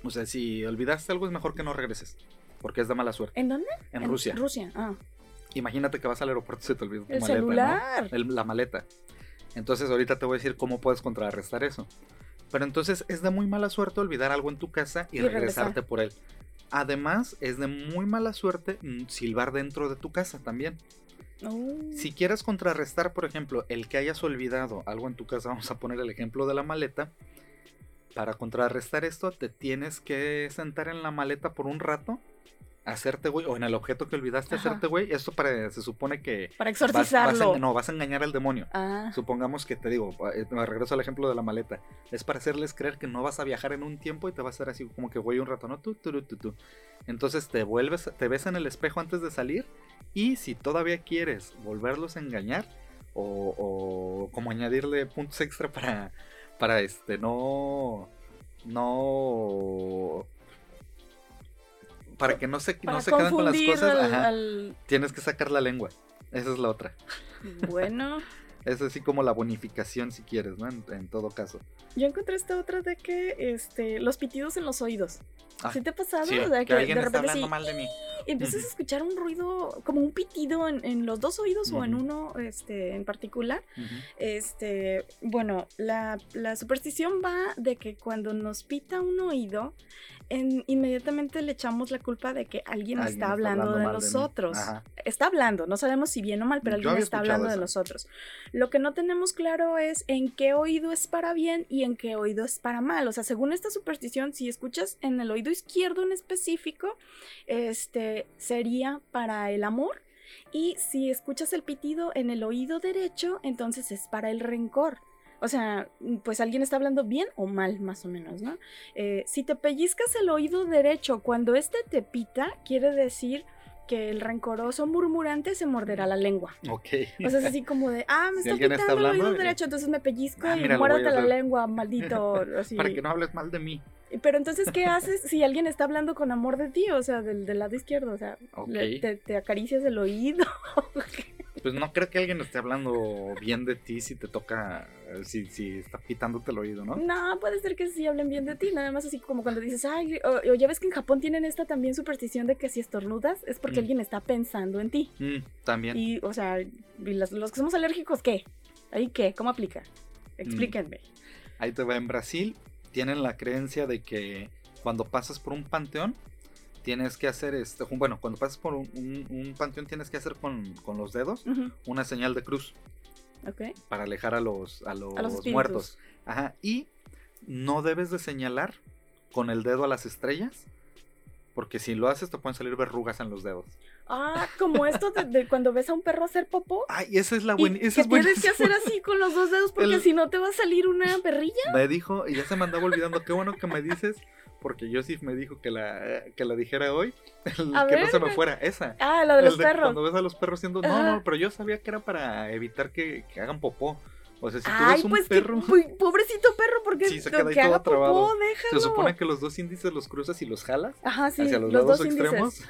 O sea, si olvidaste algo es mejor que no regreses. Porque es de mala suerte.
¿En dónde?
En, Rusia.
Rusia, ah.
Imagínate que vas al aeropuerto y se te olvida tu
el maleta. Celular.
la maleta. Entonces ahorita te voy a decir cómo puedes contrarrestar eso. Pero entonces es de muy mala suerte olvidar algo en tu casa y, regresarte por él. Además, es de muy mala suerte mm, silbar dentro de tu casa también. Oh. Si quieres contrarrestar, por ejemplo, el que hayas olvidado algo en tu casa, vamos a poner el ejemplo de la maleta. para contrarrestar esto, te tienes que sentar en la maleta por un rato hacerte güey, o en el objeto que olvidaste hacerte güey, esto para, se supone que...
Para exorcizarlo.
no, vas a engañar al demonio.
Ah.
Supongamos que te digo, eh, me regreso al ejemplo de la maleta, es para hacerles creer que no vas a viajar en un tiempo y te vas a hacer así como que güey un rato, ¿no? Tú, tú, tú, tú. Entonces te vuelves, te ves en el espejo antes de salir y si todavía quieres volverlos a engañar o, o como añadirle puntos extra para, para este, no... No para que no se, no se queden con las cosas, tienes que sacar la lengua. Esa es la otra.
Bueno. <laughs>
es así como la bonificación si quieres, ¿no? En, todo caso.
Yo encontré esta otra de que este los pitidos en los oídos. Ah, ¿Sí te ha pasado?
que, alguien de repente está hablando mal de mí.
Y empiezas a escuchar un ruido, como un pitido en, los dos oídos o en uno este, en particular. Este, bueno, la, la superstición va de que cuando nos pita un oído, inmediatamente le echamos la culpa de que alguien, está, hablando, de nosotros. está hablando, no sabemos si bien o mal, pero alguien está hablando de nosotros. Lo que no tenemos claro es en qué oído es para bien y en qué oído es para mal. O sea, según esta superstición, si escuchas en el oído izquierdo en específico, este sería para el amor. Y si escuchas el pitido en el oído derecho, entonces es para el rencor. O sea, mm, pues alguien está hablando bien o mal, más o menos, ¿no? Eh, si te pellizcas el oído derecho cuando este te pita, quiere decir que el rencoroso murmurante se morderá la lengua.
Ok.
O sea, es así como de, ah, me está pitando el oído derecho, entonces me pellizco ah, y muérdate la lengua, maldito. <laughs>
Para que no hables mal de mí.
Pero entonces, ¿qué haces si alguien está hablando con amor de ti? O sea, del, lado izquierdo, o sea, te, te, acaricias el oído. <laughs>
Pues no creo que alguien esté hablando bien de ti si te toca, si, si está pitándote el oído, ¿no?
No, puede ser que sí hablen bien de ti, nada más así como cuando dices, ay, o, ya ves que en Japón tienen esta también superstición de que si estornudas es porque mm. alguien está pensando en ti.
Mm, también.
Y, o sea, los, que somos alérgicos, ¿qué? ¿Ahí qué? ¿Cómo aplica? Explíquenme. Mm.
Ahí te va, en Brasil tienen la creencia de que cuando pasas por un panteón, tienes que hacer este, bueno, cuando pasas por un, panteón tienes que hacer con, los dedos una señal de cruz. Para alejar a los, a los, muertos. Ajá. Y no debes de señalar con el dedo a las estrellas. Porque si lo haces te pueden salir verrugas en los dedos.
Ah, como esto de, cuando ves a un perro hacer popó.
Ay, esa es la buena.
Que tienes que hacer <laughs> así con los dos dedos porque si no te va a salir una perrilla.
Me dijo, y ya se me andaba olvidando, qué bueno que me dices porque Joseph me dijo que la, que la dijera hoy, <laughs> que no se me fuera, esa.
Ah, la de los perros.
Cuando ves a los perros siendo, no, no, pero yo sabía que era para evitar que, que hagan popó. O sea, si tú ves un pues perro.
pobrecito perro, porque
sí, se queda ahí todo trabado. Se supone que los dos índices los cruzas y los jalas
Ajá, sí,
hacia los, lados dos extremos. <laughs>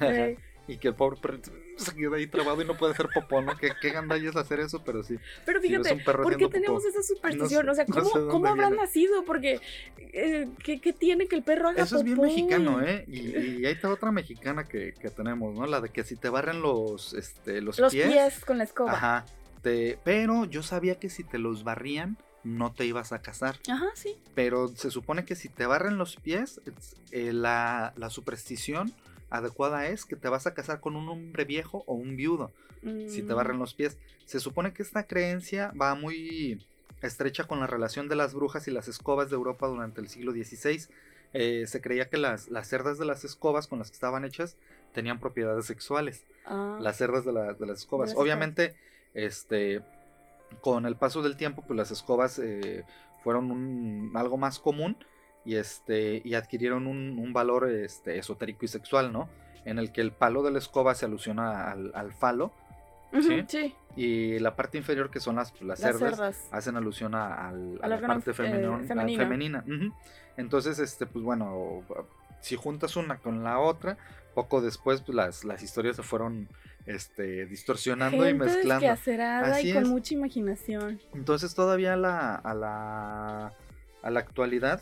y que el pobre perro se queda ahí trabado y no puede hacer popó, ¿no? Qué, qué es hacer eso, pero sí.
Pero fíjate, ¿por qué tenemos esa superstición? o sea, ¿cómo, ¿cómo habrá nacido? Porque, eh, ¿qué, ¿qué, tiene que el perro haga
Eso es bien mexicano, ¿eh? Y, y, ahí está otra mexicana que, que, tenemos, ¿no? La de que si te barren los, este, los,
los
pies.
pies con la escoba.
Ajá. Te, pero yo sabía que si te los barrían, no te ibas a casar.
Ajá, sí.
Pero se supone que si te barren los pies, eh, la, la superstición adecuada es que te vas a casar con un hombre viejo o un viudo, si te barren mm. los pies. Se supone que esta creencia va muy estrecha con la relación de las brujas y las escobas de Europa durante el siglo XVI. Eh, se creía que las, las, cerdas de las escobas con las que estaban hechas tenían propiedades sexuales. Ah. Las cerdas de, las escobas. Obviamente, este, con el paso del tiempo, pues las escobas eh, fueron algo más común y este y adquirieron un, valor este, esotérico y sexual, ¿no? En el que el palo de la escoba se alusiona al, falo.
¿sí?
Y la parte inferior, que son las, las, cerdas, hacen alusión a, la parte eh, femenina. Entonces, este, pues bueno, si juntas una con la otra, poco después pues, las, las historias se fueron este, distorsionando y mezclando.
Así y con mucha imaginación.
Entonces todavía la, a la a la actualidad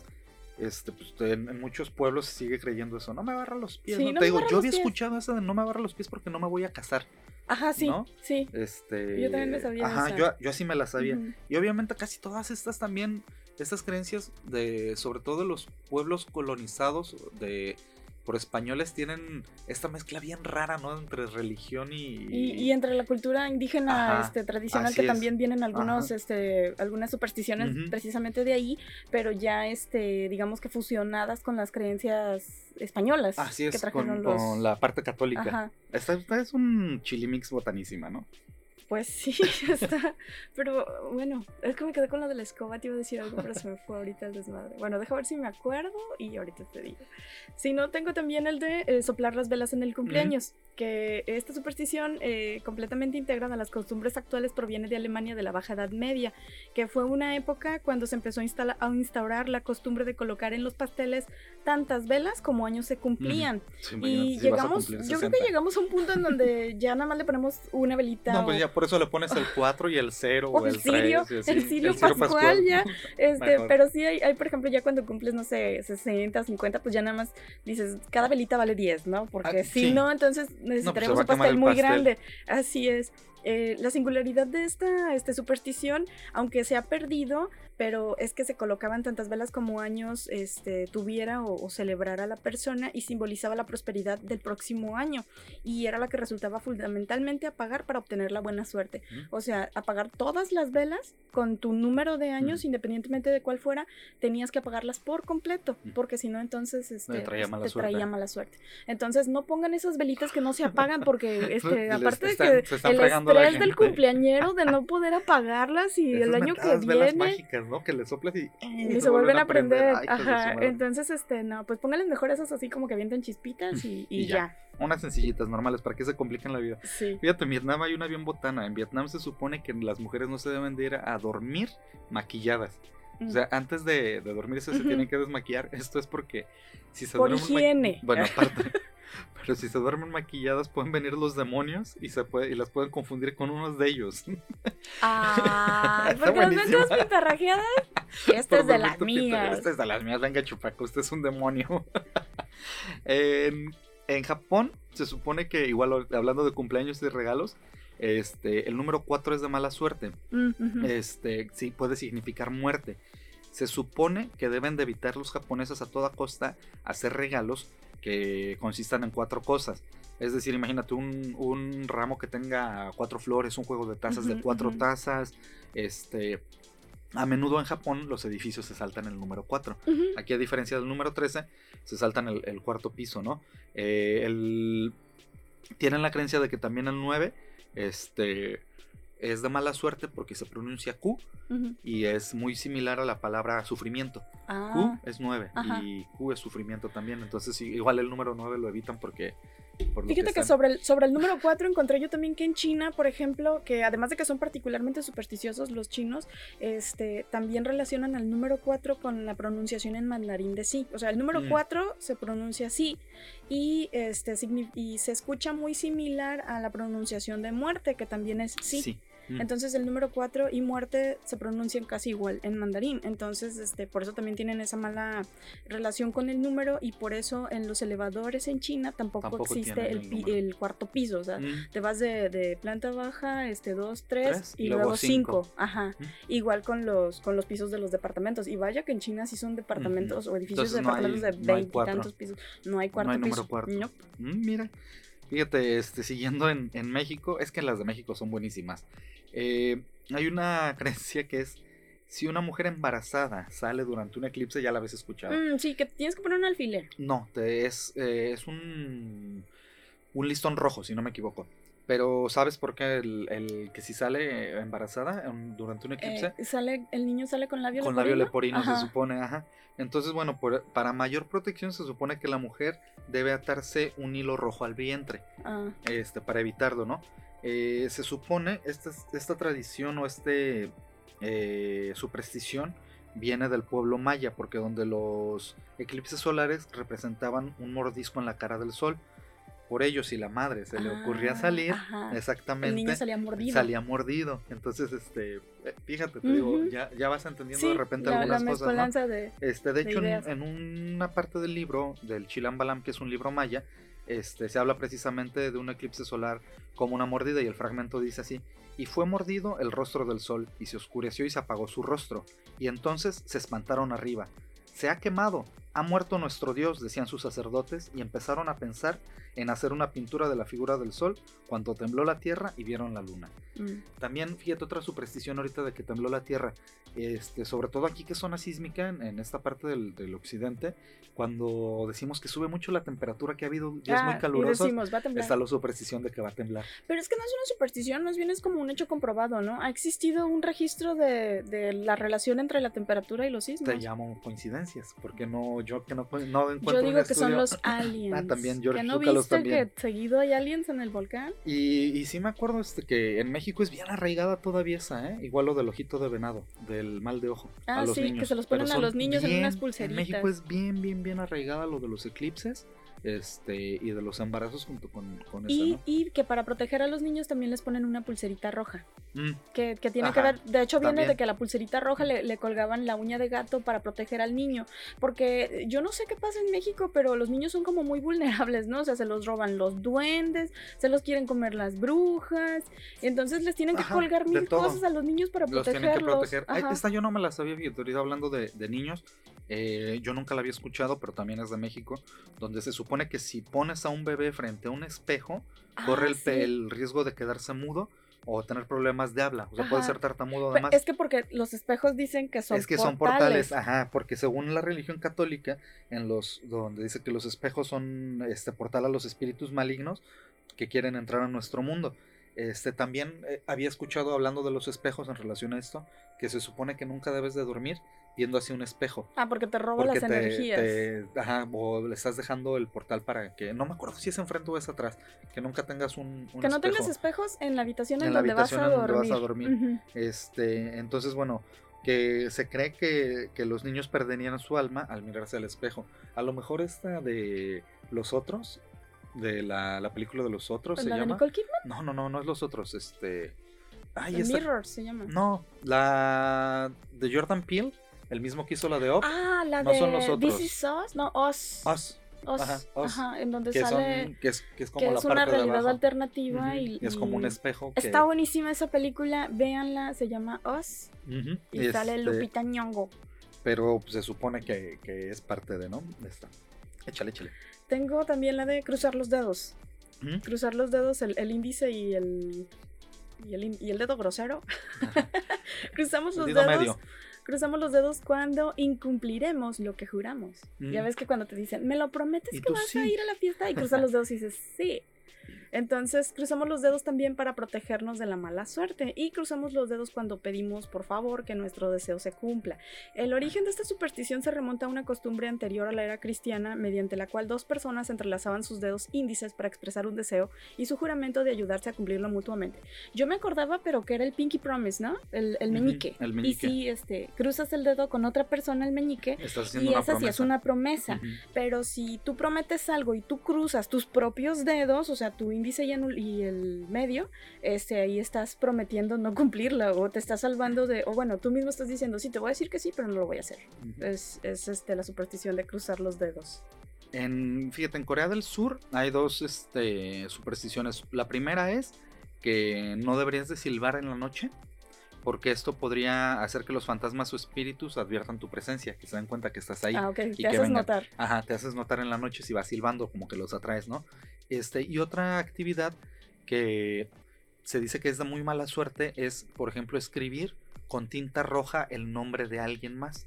este, pues, en, muchos pueblos se sigue creyendo eso. No me agarra los pies. ¿no? Te digo, yo había escuchado eso de no me agarra los pies porque no me voy a casar.
Ajá, sí. Sí.
Este,
yo también me sabía.
Ajá, yo, yo, así me la sabía. Y obviamente casi todas estas también, estas creencias de, sobre todo de los pueblos colonizados de por españoles tienen esta mezcla bien rara, ¿no? Entre religión y...
Y, entre la cultura indígena este, tradicional, que también vienen algunos, este, algunas supersticiones precisamente de ahí, pero ya, este, digamos que fusionadas con las creencias españolas.
Así es, que con, con, la parte católica. Esta, esta, es un chilimix botanísima, ¿no?
Pues sí, <laughs> ya está. Pero bueno, es que me quedé con lo de la escoba, te iba a decir algo, pero se me fue ahorita el desmadre. Bueno, deja ver si me acuerdo y ahorita te digo. Si no, tengo también el de eh, soplar las velas en el cumpleaños, que esta superstición eh, completamente integrada a las costumbres actuales proviene de Alemania de la Baja Edad Media, que fue una época cuando se empezó a, a instaurar la costumbre de colocar en los pasteles tantas velas como años se cumplían. y llegamos, yo creo que llegamos a un punto en donde <laughs> ya nada más le ponemos una velita.
No, pues ya por eso le pones el 4 y el 0 o, el, 3.
el Sirio Pascual, ya. <laughs> Este, pero sí hay, hay, por ejemplo, ya cuando cumples, no sé, 60, 50, pues ya nada más dices, cada velita vale 10, ¿no? Porque ah, si no, entonces pues necesitaremos un pastel muy grande. Así es. Eh, la singularidad de esta este, superstición, aunque se ha perdido, pero es que se colocaban tantas velas como años este, tuviera o, celebrara la persona y simbolizaba la prosperidad del próximo año y era la que resultaba fundamentalmente apagar para obtener la buena suerte. O sea, apagar todas las velas con tu número de años, independientemente de cuál fuera, tenías que apagarlas por completo, porque si no entonces este, te traía, mala, suerte. Entonces no pongan esas velitas que no se <laughs> apagan porque este, aparte de que el estrés del cumpleañero de no poder apagarlas y el año que viene...
¿no? Que le soplas y,
y, se, vuelven a prender. Ajá. Entonces, este, no, pues póngales mejor esas así como que avientan chispitas y, y, ya.
Unas sencillitas, normales, para que se compliquen la vida. Sí. Fíjate, en Vietnam hay una bien botana. En Vietnam se supone que las mujeres no se deben de ir a dormir maquilladas. O sea, antes de, de dormirse se tienen que desmaquillar. Esto es porque
si se Por higiene.
Bueno, aparte. <laughs> <laughs> Pero si se duermen maquilladas, pueden venir los demonios y se puede, y las pueden confundir con unos de ellos. <laughs>
Ah, porque las ven todas pintarrajeadas. Esta es de las mías.
Esta es de las mías, venga chupaco, usted es un demonio. <laughs> en, en Japón, se supone que, igual hablando de cumpleaños y regalos, este, el número 4 es de mala suerte. Mm, este, sí, puede significar muerte. Se supone que deben de evitar los japoneses a toda costa hacer regalos que consistan en cuatro cosas. Es decir, imagínate un, ramo que tenga cuatro flores, un juego de tazas de cuatro tazas. Este, a menudo en Japón los edificios se saltan el número 4. Aquí a diferencia del número 13, se saltan el, cuarto piso, ¿no? Eh, el, tienen la creencia de que también el 9 este, es de mala suerte porque se pronuncia Q y es muy similar a la palabra sufrimiento. Q ah. es 9 y Q es sufrimiento también. Entonces, igual el número 9 lo evitan porque.
Fíjate que, sobre, el, sobre el número 4 encontré yo también que en China, por ejemplo, que además de que son particularmente supersticiosos los chinos, este, también relacionan al número 4 con la pronunciación en mandarín de sí. O sea, el número 4 mm. se pronuncia así y, este, y se escucha muy similar a la pronunciación de muerte, que también es sí. sí. Mm. Entonces el número 4 y muerte se pronuncian casi igual en mandarín. Entonces, este, por eso también tienen esa mala relación con el número y por eso en los elevadores en China tampoco, existe el, cuarto piso. O sea, mm. te vas de, planta baja, este, 2, 3 y, luego 5. Ajá. Mm. Igual con los, con los pisos de los departamentos. Y vaya que en China sí son departamentos o edificios de departamentos de 20 y tantos pisos. No hay cuarto no hay piso. Cuarto.
mira. Fíjate, este, siguiendo en, en, México, es que las de México son buenísimas. Eh, hay una <laughs> creencia que es si una mujer embarazada sale durante un eclipse, ya la habéis escuchado.
Mm, sí, que tienes que poner un alfiler.
No, te, es, eh, es un, un listón rojo, si no me equivoco. Pero ¿sabes por qué el, que si sale embarazada durante un eclipse?
Eh, sale, el niño sale con labio
con leporino. Con labio leporino se supone, ajá. Entonces, bueno, para mayor protección se supone que la mujer debe atarse un hilo rojo al vientre. Ah. Este, para evitarlo, ¿no? Eh, se supone, esta, esta tradición o este eh, superstición viene del pueblo maya, porque donde los eclipses solares representaban un mordisco en la cara del sol. Por ello, si la madre se le ocurría ah, salir, exactamente. El
niño salía mordido.
Salía mordido. Entonces, este, eh, fíjate, te digo, ya, ya, vas entendiendo de repente algunas cosas. De, este, de, hecho, en, una parte del libro, del Chilambalam, que es un libro maya, este, se habla precisamente de un eclipse solar como una mordida y el fragmento dice así, y fue mordido el rostro del sol y se oscureció y se apagó su rostro, y entonces se espantaron arriba, se ha quemado, ha muerto nuestro Dios, decían sus sacerdotes, y empezaron a pensar en hacer una pintura de la figura del sol cuando tembló la tierra y vieron la luna. Mm. También, fíjate otra superstición ahorita de que tembló la tierra, este, sobre todo aquí que es zona sísmica, en, esta parte del, occidente, cuando decimos que sube mucho la temperatura, que ha habido muy ah, calurosos, está la superstición de que va a temblar.
Pero es que no es una superstición, más bien es como un hecho comprobado, ¿no? Ha existido un registro de, de la relación entre la temperatura y los sismos.
Te llamo coincidencias, porque no yo que no, no encuentro
Yo digo que son los aliens. <laughs>
ah, también, George
¿Que no viste que seguido hay aliens en el volcán?
Y, y sí me acuerdo este que en México es bien arraigada todavía esa, ¿eh? Igual lo del ojito de venado, del mal de ojo.
Ah, sí, que se los ponen a los niños en unas pulseritas.
En México es bien, bien, bien arraigada lo de los eclipses este y de los embarazos junto con, con
y, y que para proteger a los niños también les ponen una pulserita roja. Mm. que, que, tiene que ver de hecho viene de que la pulserita roja le, le, colgaban la uña de gato para proteger al niño. Porque yo no sé qué pasa en México pero los niños son como muy vulnerables no o sea se los roban los duendes se los quieren comer las brujas. Entonces les tienen que colgar mil cosas a los niños para los protegerlos tienen que proteger.
esta yo no me la sabía hablando de, de niños eh, yo nunca la había escuchado pero también es de México donde se supone que si pones a un bebé frente a un espejo, corre ah, el, riesgo de quedarse mudo o tener problemas de habla. O sea, puede ser tartamudo además.
Es que porque los espejos dicen que son
Es que son portales, ajá, porque según la religión católica, en los donde dice que los espejos son este portal a los espíritus malignos que quieren entrar a nuestro mundo. Este también eh, había escuchado hablando de los espejos en relación a esto, que se supone que nunca debes de dormir viendo hacia un espejo.
Ah, porque te roba las energías.
ajá, o le estás dejando el portal para que, no me acuerdo si es enfrente o es atrás, que nunca tengas un,
Que no tengas espejos en la habitación en, donde, vas a donde, vas a dormir.
Este, entonces, bueno, que se cree que, que, los niños perderían su alma al mirarse al espejo. A lo mejor esta de los otros, de la, la película de los otros, ¿se
¿La
llama?
De Nicole Kidman?
No, no, no, no es los otros, este...
Ay, Mirror se llama.
No, la de Jordan Peele el mismo que hizo la de Op.
Ah, la no de son los otros. This is Us, no, Us.
Us.
Ajá, Ajá, en donde sale
que, es, que es, como la
es una realidad alternativa y,
es como un espejo
está buenísima esa película véanla se llama Us y sale este Lupita Nyong'o.
pero pues, se supone que, que, es parte de no de esta. Échale échale.
Tengo también la de cruzar los dedos. Cruzar los dedos el, el índice y el y el, y el dedo grosero. <laughs> Cruzamos los dedos medio cruzamos los dedos cuando incumpliremos lo que juramos. Ya ves que cuando te dicen, ¿me lo prometes que vas a ir a la fiesta? Y cruzas los dedos y dices, sí. Entonces cruzamos los dedos también para protegernos de la mala suerte y cruzamos los dedos cuando pedimos por favor que nuestro deseo se cumpla. El origen de esta superstición se remonta a una costumbre anterior a la era cristiana mediante la cual dos personas entrelazaban sus dedos índices para expresar un deseo y su juramento de ayudarse a cumplirlo mutuamente. Yo me acordaba pero que era el pinky promise, ¿no? El, meñique. Y si este, cruzas el dedo con otra persona el meñique y esa sí es una promesa. Pero si tú prometes algo y tú cruzas tus propios dedos, o sea, tu índice y, el medio, este, ahí estás prometiendo no cumplirla o te estás salvando de, o bueno, tú mismo estás diciendo, sí, te voy a decir que sí, pero no lo voy a hacer. Es, es este, la superstición de cruzar los dedos.
En, fíjate, en Corea del Sur hay dos este, supersticiones. La primera es que no deberías de silbar en la noche porque esto podría hacer que los fantasmas o espíritus adviertan tu presencia, que se den cuenta que estás ahí.
Ah, ok,
y
te haces notar.
Ajá, te haces notar en la noche si vas silbando, como que los atraes, ¿no? Este, y otra actividad que se dice que es de muy mala suerte es, por ejemplo, escribir con tinta roja el nombre de alguien más.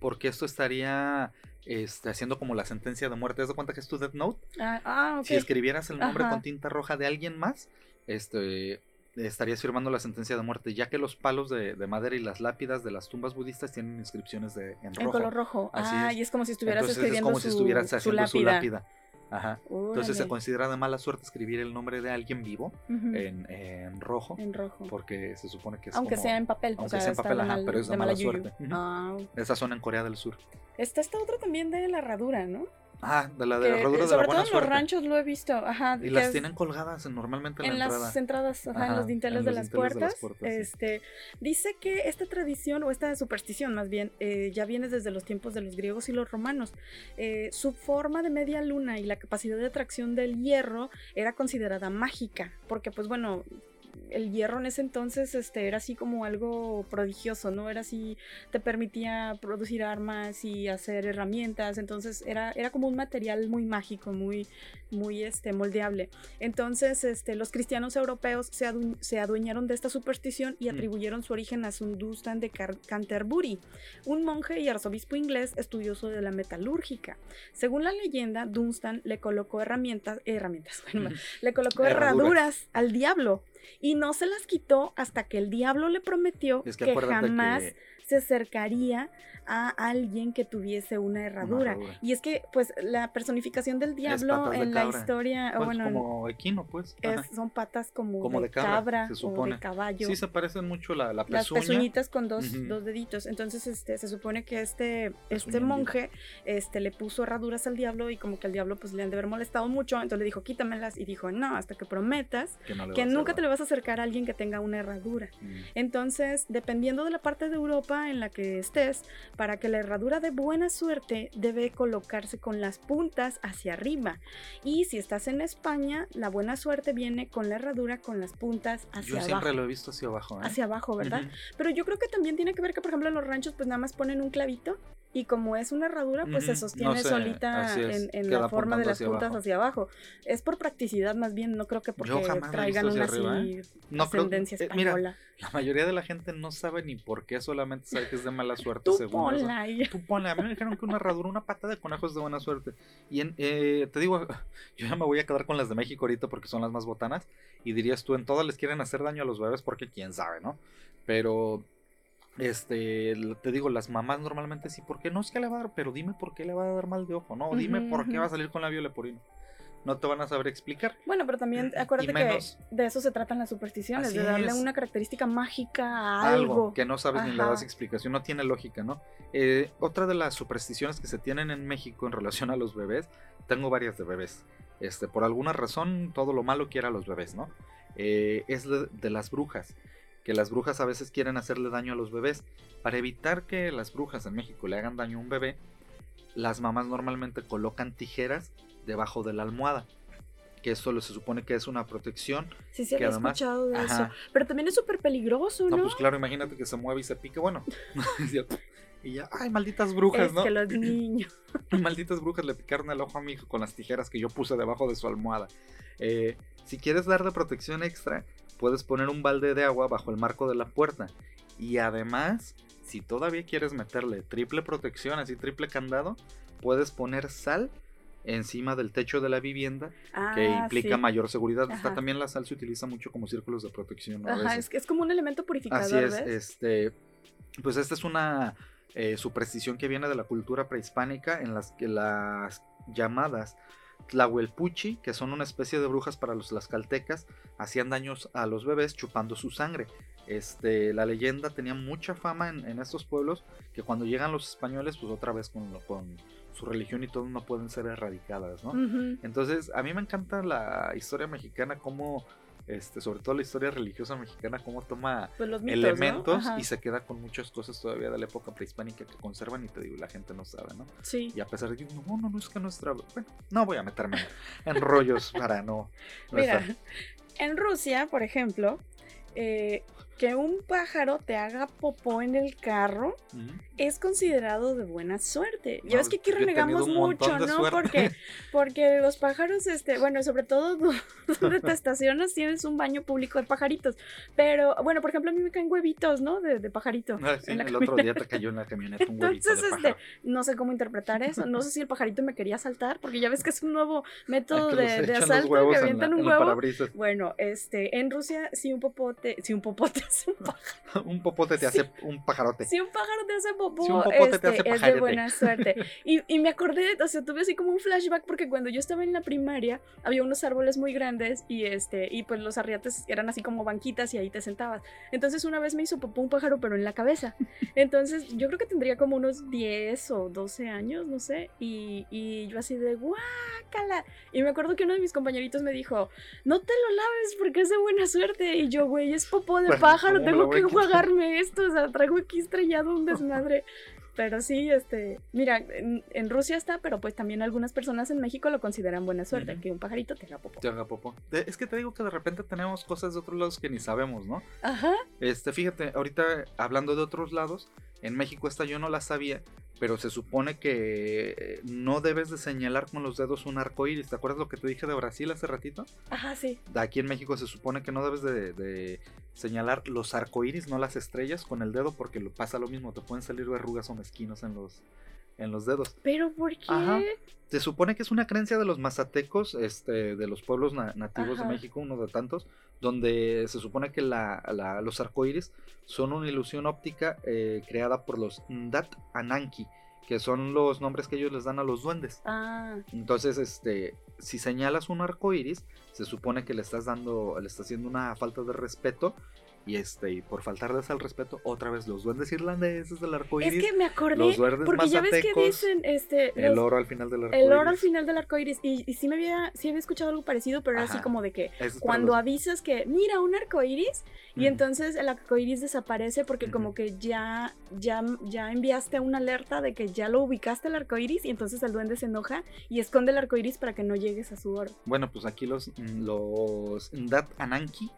Porque esto estaría este, haciendo como la sentencia de muerte. ¿Te das cuenta que es tu Death Note?
Ah, ah
Si escribieras el nombre con tinta roja de alguien más, este, estarías firmando la sentencia de muerte, ya que los palos de, madera y las lápidas de las tumbas budistas tienen inscripciones de, en rojo. En
color rojo. ah, y es como si estuvieras escribiendo es como
si estuvieras haciendo su lápida. Ajá. Entonces se considera de mala suerte escribir el nombre de alguien vivo en, rojo.
En rojo.
Porque se supone que es
Aunque sea en papel.
Aunque sea en papel, ajá, pero es de, mala, suerte. Ah. Esas son en Corea del Sur.
Está esta otra también de la herradura, ¿no?
Ah, de la de la herradura
de
la buena
todo en los ranchos lo he visto, ajá.
Y las tienen colgadas normalmente en, la
las entradas, ajá, en los dinteles, de, las puertas. Este, dice que esta tradición o esta superstición, más bien, eh, ya viene desde los tiempos de los griegos y los romanos. Eh, su forma de media luna y la capacidad de atracción del hierro era considerada mágica, porque, pues bueno, el hierro en ese entonces este, era así como algo prodigioso, ¿no? Era así, te permitía producir armas y hacer herramientas, entonces era, era como un material muy mágico, muy, muy este, moldeable. Entonces este, los cristianos europeos se, se adueñaron de esta superstición y mm. atribuyeron su origen a Sundustan de Canterbury, un monje y arzobispo inglés estudioso de la metalúrgica. Según la leyenda, Dunstan le colocó herramientas, <laughs> herramientas, le colocó herraduras al diablo y no se las quitó hasta que el diablo le prometió que, jamás se acercaría a alguien que tuviese una herradura. Y es que, pues, la personificación del diablo en la historia,
pues, bueno, como equino, pues.
son patas como, de, cabra, o de caballo.
Sí, se parecen mucho la, la
Las pezuñitas con dos, dos, deditos. Entonces, este, se supone que este, este monje, este, le puso herraduras al diablo y como que al diablo, pues, le han de haber molestado mucho. Entonces le dijo, quítamelas. Y dijo, no, hasta que prometas que, nunca te le vas a acercar a alguien que tenga una herradura. Entonces, dependiendo de la parte de Europa en la que estés, para que la herradura de buena suerte debe colocarse con las puntas hacia arriba. Y si estás en España, la buena suerte viene con la herradura con las puntas hacia abajo. Yo
siempre lo he visto hacia abajo.
¿eh? Hacia abajo, ¿verdad? Pero yo creo que también tiene que ver que, por ejemplo, en los ranchos, pues nada más ponen un clavito y como es una herradura, pues se sostiene solita en, la forma de las puntas hacia abajo. Es por practicidad más bien, no creo que porque traigan una así ¿eh? ascendencia eh, española.
la mayoría de la gente no sabe ni por qué, solamente sabe que es de mala suerte. Tú ponla. Tú ponla. A mí me dijeron que una herradura, una pata de conejo es de buena suerte. Y en, eh, te digo, <laughs> yo ya me voy a quedar con las de México ahorita porque son las más botanas. Y dirías tú, en todas les quieren hacer daño a los bebés porque quién sabe, ¿no? Pero este, te digo, las mamás normalmente sí, ¿por qué no es que le va a dar? Pero dime por qué le va a dar mal de ojo, no, dime por qué va a salir con la leporino. No te van a saber explicar.
Bueno, pero también acuérdate que de eso se tratan las supersticiones, de darle una característica mágica a algo.
que no sabes ni le das explicación, no tiene lógica, ¿no? Eh, otra de las supersticiones que se tienen en México en relación a los bebés, tengo varias de bebés. Este, por alguna razón, todo lo malo quiere a los bebés, ¿no? Eh, es de las brujas que las brujas a veces quieren hacerle daño a los bebés. Para evitar que las brujas en México le hagan daño a un bebé, las mamás normalmente colocan tijeras debajo de la almohada. Que eso se supone que es una protección.
Sí, sí, he escuchado de eso. Pero también es súper peligroso, ¿no?
No, pues claro, imagínate que se mueve y se pique. Bueno, <laughs> y ya, ay, malditas brujas,
es
¿no?
Que los <laughs> niños. <laughs>
malditas brujas le picaron el ojo a mi hijo con las tijeras que yo puse debajo de su almohada. Eh, si quieres darle protección extra, puedes poner un balde de agua bajo el marco de la puerta. Y además, si todavía quieres meterle triple protección, así triple candado, puedes poner sal encima del techo de la vivienda, que ah, implica mayor seguridad. también la sal se utiliza mucho como círculos de protección.
Ajá, es, es como un elemento purificador. Así es,
este, pues esta es una eh, superstición que viene de la cultura prehispánica en las que las llamadas Tlahuelpuchi, que son una especie de brujas para los caltecas, hacían daños a los bebés chupando su sangre. Este, la leyenda tenía mucha fama en, estos pueblos que cuando llegan los españoles, pues otra vez con, con su religión y todo no pueden ser erradicadas, ¿no? Entonces, a mí me encanta la historia mexicana, como este, sobre todo la historia religiosa mexicana, cómo toma pues elementos y se queda con muchas cosas todavía de la época prehispánica que conservan y te digo, la gente no sabe, ¿no?
Sí.
Y a pesar de que no, no, no es que nuestra... Bueno, no voy a meterme en rollos para no...
Mira, en Rusia, por ejemplo, eh, que un pájaro te haga popó en el carro es considerado de buena suerte. Ya ves que aquí renegamos mucho, ¿no? Porque, <laughs> porque los pájaros, este, bueno, sobre todo <laughs> donde te estacionas tienes un baño público de pajaritos. Pero, bueno, por ejemplo, a mí me caen huevitos, ¿no? De, de pajarito.
Ah, sí, el otro día te cayó en la camioneta un huevito
Entonces, este, no sé cómo interpretar eso. No sé si el pajarito me quería saltar, porque ya ves que es un nuevo método de, de asalto que avientan un huevo. Bueno, este, en Rusia, si un popote, si un popote hace un <laughs> pájaro.
un popote te hace un pajarote.
Si un pájaro te hace popó este, es de buena suerte. <laughs> Y, y, me acordé, o sea, tuve así como un flashback porque cuando yo estaba en la primaria había unos árboles muy grandes y este y pues los arriates eran así como banquitas y ahí te sentabas. Entonces una vez me hizo popó un pájaro pero en la cabeza. Entonces yo creo que tendría como unos 10 o 12 años, no sé, y, y yo así de guácala. Y me acuerdo que uno de mis compañeritos me dijo, "No te lo laves porque es de buena suerte." Y yo, "Güey, es popó de pájaro, tengo que jugarme esto, o sea, traigo aquí estrellado un <laughs> desmadre." Pero sí, este, mira, en, Rusia está, pero pues también algunas personas en México lo consideran buena suerte, que un pajarito te haga popó.
Te haga popó. Es que te digo que de repente tenemos cosas de otros lados que ni sabemos, ¿no?
Ajá.
Este, fíjate, ahorita hablando de otros lados, en México esta yo no la sabía, pero se supone que no debes de señalar con los dedos un arco iris. ¿Te acuerdas lo que te dije de Brasil hace ratito?
Ajá, sí.
Aquí en México se supone que no debes de, señalar los arcoíris, no las estrellas, con el dedo, porque lo, pasa lo mismo. Te pueden salir verrugas o mezquinos en los, en los dedos.
¿Pero por qué?
Se supone que es una creencia de los mazatecos, este, de los pueblos nativos de México, uno de tantos, donde se supone que la, los arcoíris son una ilusión óptica eh, creada por los Ndat Ananki, que son los nombres que ellos les dan a los duendes.
Ah.
Entonces, este, si señalas un arcoíris, se supone que le estás dando, le estás haciendo una falta de respeto y este, y por faltarles al respeto, otra vez los duendes irlandeses del arco iris.
Es que me acordé, los porque ya ves que dicen este,
el oro al final del arco
El oro al final del arco iris. Y, y, sí me había, sí había escuchado algo parecido, pero era así como de que cuando avisas que, mira, un arco iris, y entonces el arco iris desaparece porque como que ya, ya, ya enviaste una alerta de que ya lo ubicaste el arco iris, y entonces el duende se enoja y esconde el arco iris para que no llegues a su oro.
Bueno, pues aquí los, los Ndat Ananki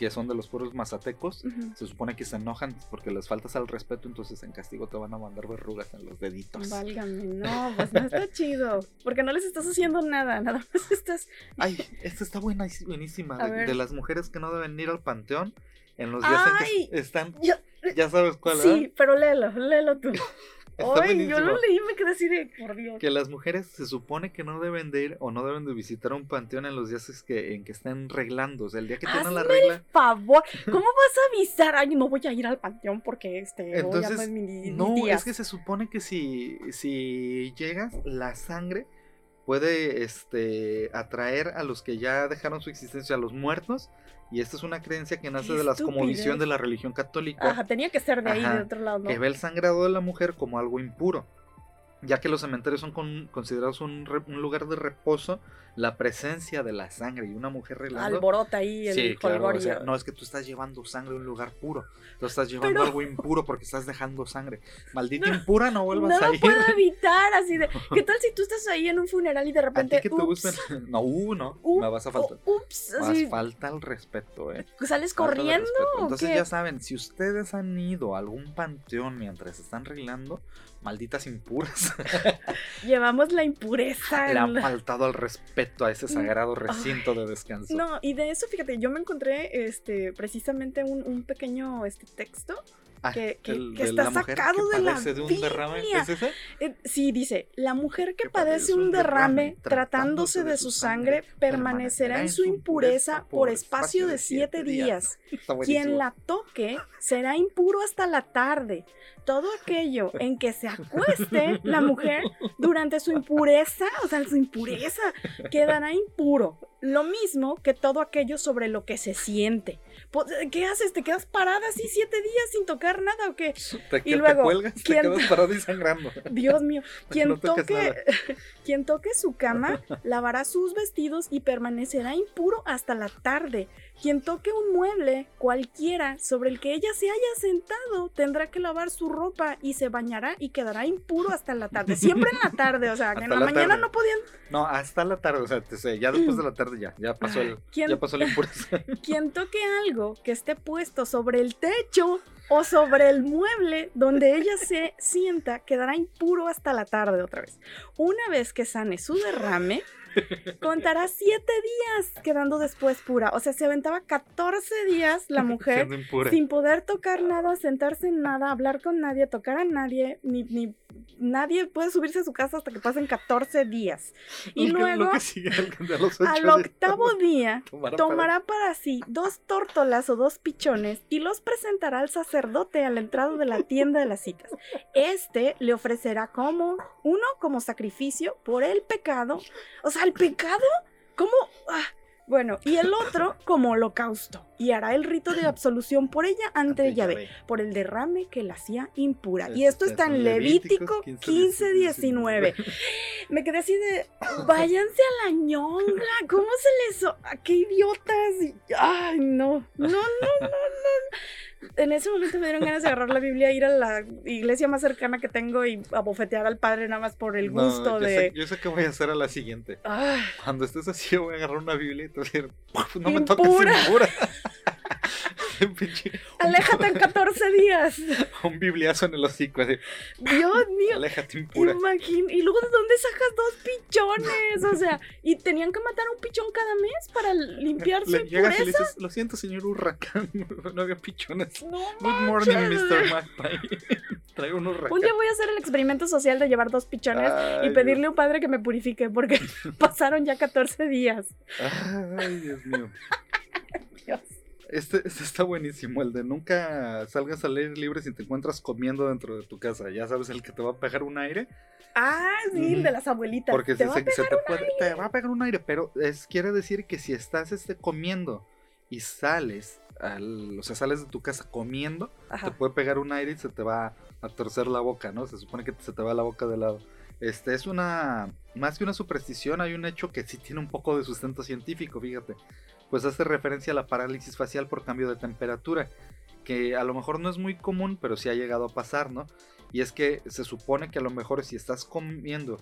que son de los pueblos mazatecos, se supone que se enojan porque les faltas al respeto, entonces en castigo te van a mandar verrugas en los deditos.
Válgame, no, <laughs> pues no está chido, porque no les estás haciendo nada, nada más estás...
Ay, esta está buena, buenísima, de, las mujeres que no deben ir al panteón en los días en que están... ya sabes cuál,
Sí, pero léelo, léelo tú. <laughs> Ay, yo lo leí y me quedé así de, por Dios.
Que las mujeres se supone que no deben de ir o no deben de visitar un panteón en los días que, en que estén reglando. O sea, el día que tienen la regla.
El favor, <laughs> ¿cómo vas a avisar? Ay, no voy a ir al panteón porque este. Entonces, mi,
no, es que se supone que si, si llegas, la sangre puede este, atraer a los que ya dejaron su existencia, a los muertos, y esta es una creencia que nace de la cosmovisión de la religión católica.
Ajá, tenía que ser de ahí, de otro lado, ¿no?
Que ve el sangrado de la mujer como algo impuro ya que los cementerios son considerados un, lugar de reposo, la presencia de la sangre y una mujer relando.
Alborota ahí el
sí, No, es que tú estás llevando sangre a un lugar puro. Tú estás llevando algo impuro porque estás dejando sangre. Maldita impura, no vuelvas a ir.
No puedo <laughs> evitar, así de. ¿Qué tal si tú estás ahí en un funeral y de repente.
¿A que <laughs> No, uh, no. me vas a faltar.
Ups,
así. falta el respeto, ¿eh?
¿Sales corriendo?
Entonces ya saben, si ustedes han ido a algún panteón mientras están arreglando, malditas impuras. <laughs>
Llevamos la impureza.
Le han faltado al respeto a ese sagrado recinto de descanso.
No, y de eso, fíjate, yo me encontré este, precisamente un, un pequeño este, texto Ah, que, está sacado de la de un derrame. Eh, sí, dice, la mujer que, padece un derrame, tratándose de su sangre permanecerá en su impureza por espacio de siete días. <laughs> Quien la toque será impuro hasta la tarde. Todo aquello en que se acueste la mujer durante su impureza, o sea, su impureza, quedará impuro. Lo mismo que todo aquello sobre lo que se siente. ¿Qué haces? ¿Te quedas parada así siete días sin tocar nada o qué?
Te, y luego, te cuelgas, te quedas parada y sangrando. <laughs>
Dios mío, quien, toque, <laughs> quien toque su cama <laughs> lavará sus vestidos y permanecerá impuro hasta la tarde. Quien toque un mueble, cualquiera, sobre el que ella se haya sentado, tendrá que lavar su ropa y se bañará y quedará impuro hasta la tarde. Siempre en la tarde, o sea, que en la, mañana no podían.
No, hasta la tarde, o sea, ya después de la tarde ya, ya pasó el, ya pasó la impureza.
Quien toque algo que esté puesto sobre el techo o sobre el mueble donde ella se sienta, quedará impuro hasta la tarde otra vez. Una vez que sane su derrame, Contará siete días quedando después pura. O sea, se aventaba 14 días la <laughs> mujer sin poder tocar nada, sentarse en nada, hablar con nadie, tocar a nadie, ni, ni nadie puede subirse a su casa hasta que pasen 14 días. Y luego, al octavo día, <laughs> tomará, para... sí dos tórtolas o dos pichones y los presentará al sacerdote a la entrada de la tienda de las citas. Este le ofrecerá como, uno, como sacrificio por el pecado. O sea, el pecado, ¿cómo? Ah, bueno, y el otro <laughs> como holocausto, y hará el rito de absolución por ella ante Yahvé, por el derrame que la hacía impura. y esto está en Levítico 15, 19. <laughs> Me quedé así de, <laughs> váyanse a la ñonga, ¿cómo se les... ¡Qué idiotas! Ay, no, no, no, no, no. En ese momento me dieron ganas de agarrar la Biblia, ir a la iglesia más cercana que tengo y abofetear al padre nada más por el gusto de.
yo sé qué voy a hacer a la siguiente. Cuando estés así, voy a agarrar una Biblia y te voy a decir, no me toques impura. <laughs>
Aléjate en 14 días. <laughs>
Un bibliazo en el hocico, así.
Dios mío.
Aléjate impura.
Y luego, ¿de dónde sacas dos pichones? O sea, y tenían que matar un pichón cada mes para limpiar su llegas y le dices,
lo siento, señor Hurracán, <laughs> no había pichones. No Good morning, Mr. Magpie. <laughs> Traigo un huracán.
Un día voy a hacer el experimento social de llevar dos pichones y pedirle a un padre que me purifique, porque pasaron ya 14 días.
Ay, Dios mío. Dios. Este, este, está buenísimo, el de nunca salgas a leer libre si te encuentras comiendo dentro de tu casa. Ya sabes, el que te va a pegar un aire.
Ah, sí, el de las abuelitas.
Porque se, te, te, va a pegar un aire, pero es, quiere decir que si estás este, comiendo y sales, al, o sea, sales de tu casa comiendo, te puede pegar un aire y se te va a torcer la boca, ¿no? Se supone que se te va la boca de lado. Este es una, más que una superstición, hay un hecho que sí tiene un poco de sustento científico, fíjate pues hace referencia a la parálisis facial por cambio de temperatura, que a lo mejor no es muy común, pero sí ha llegado a pasar, ¿no? Y es que se supone que a lo mejor si estás comiendo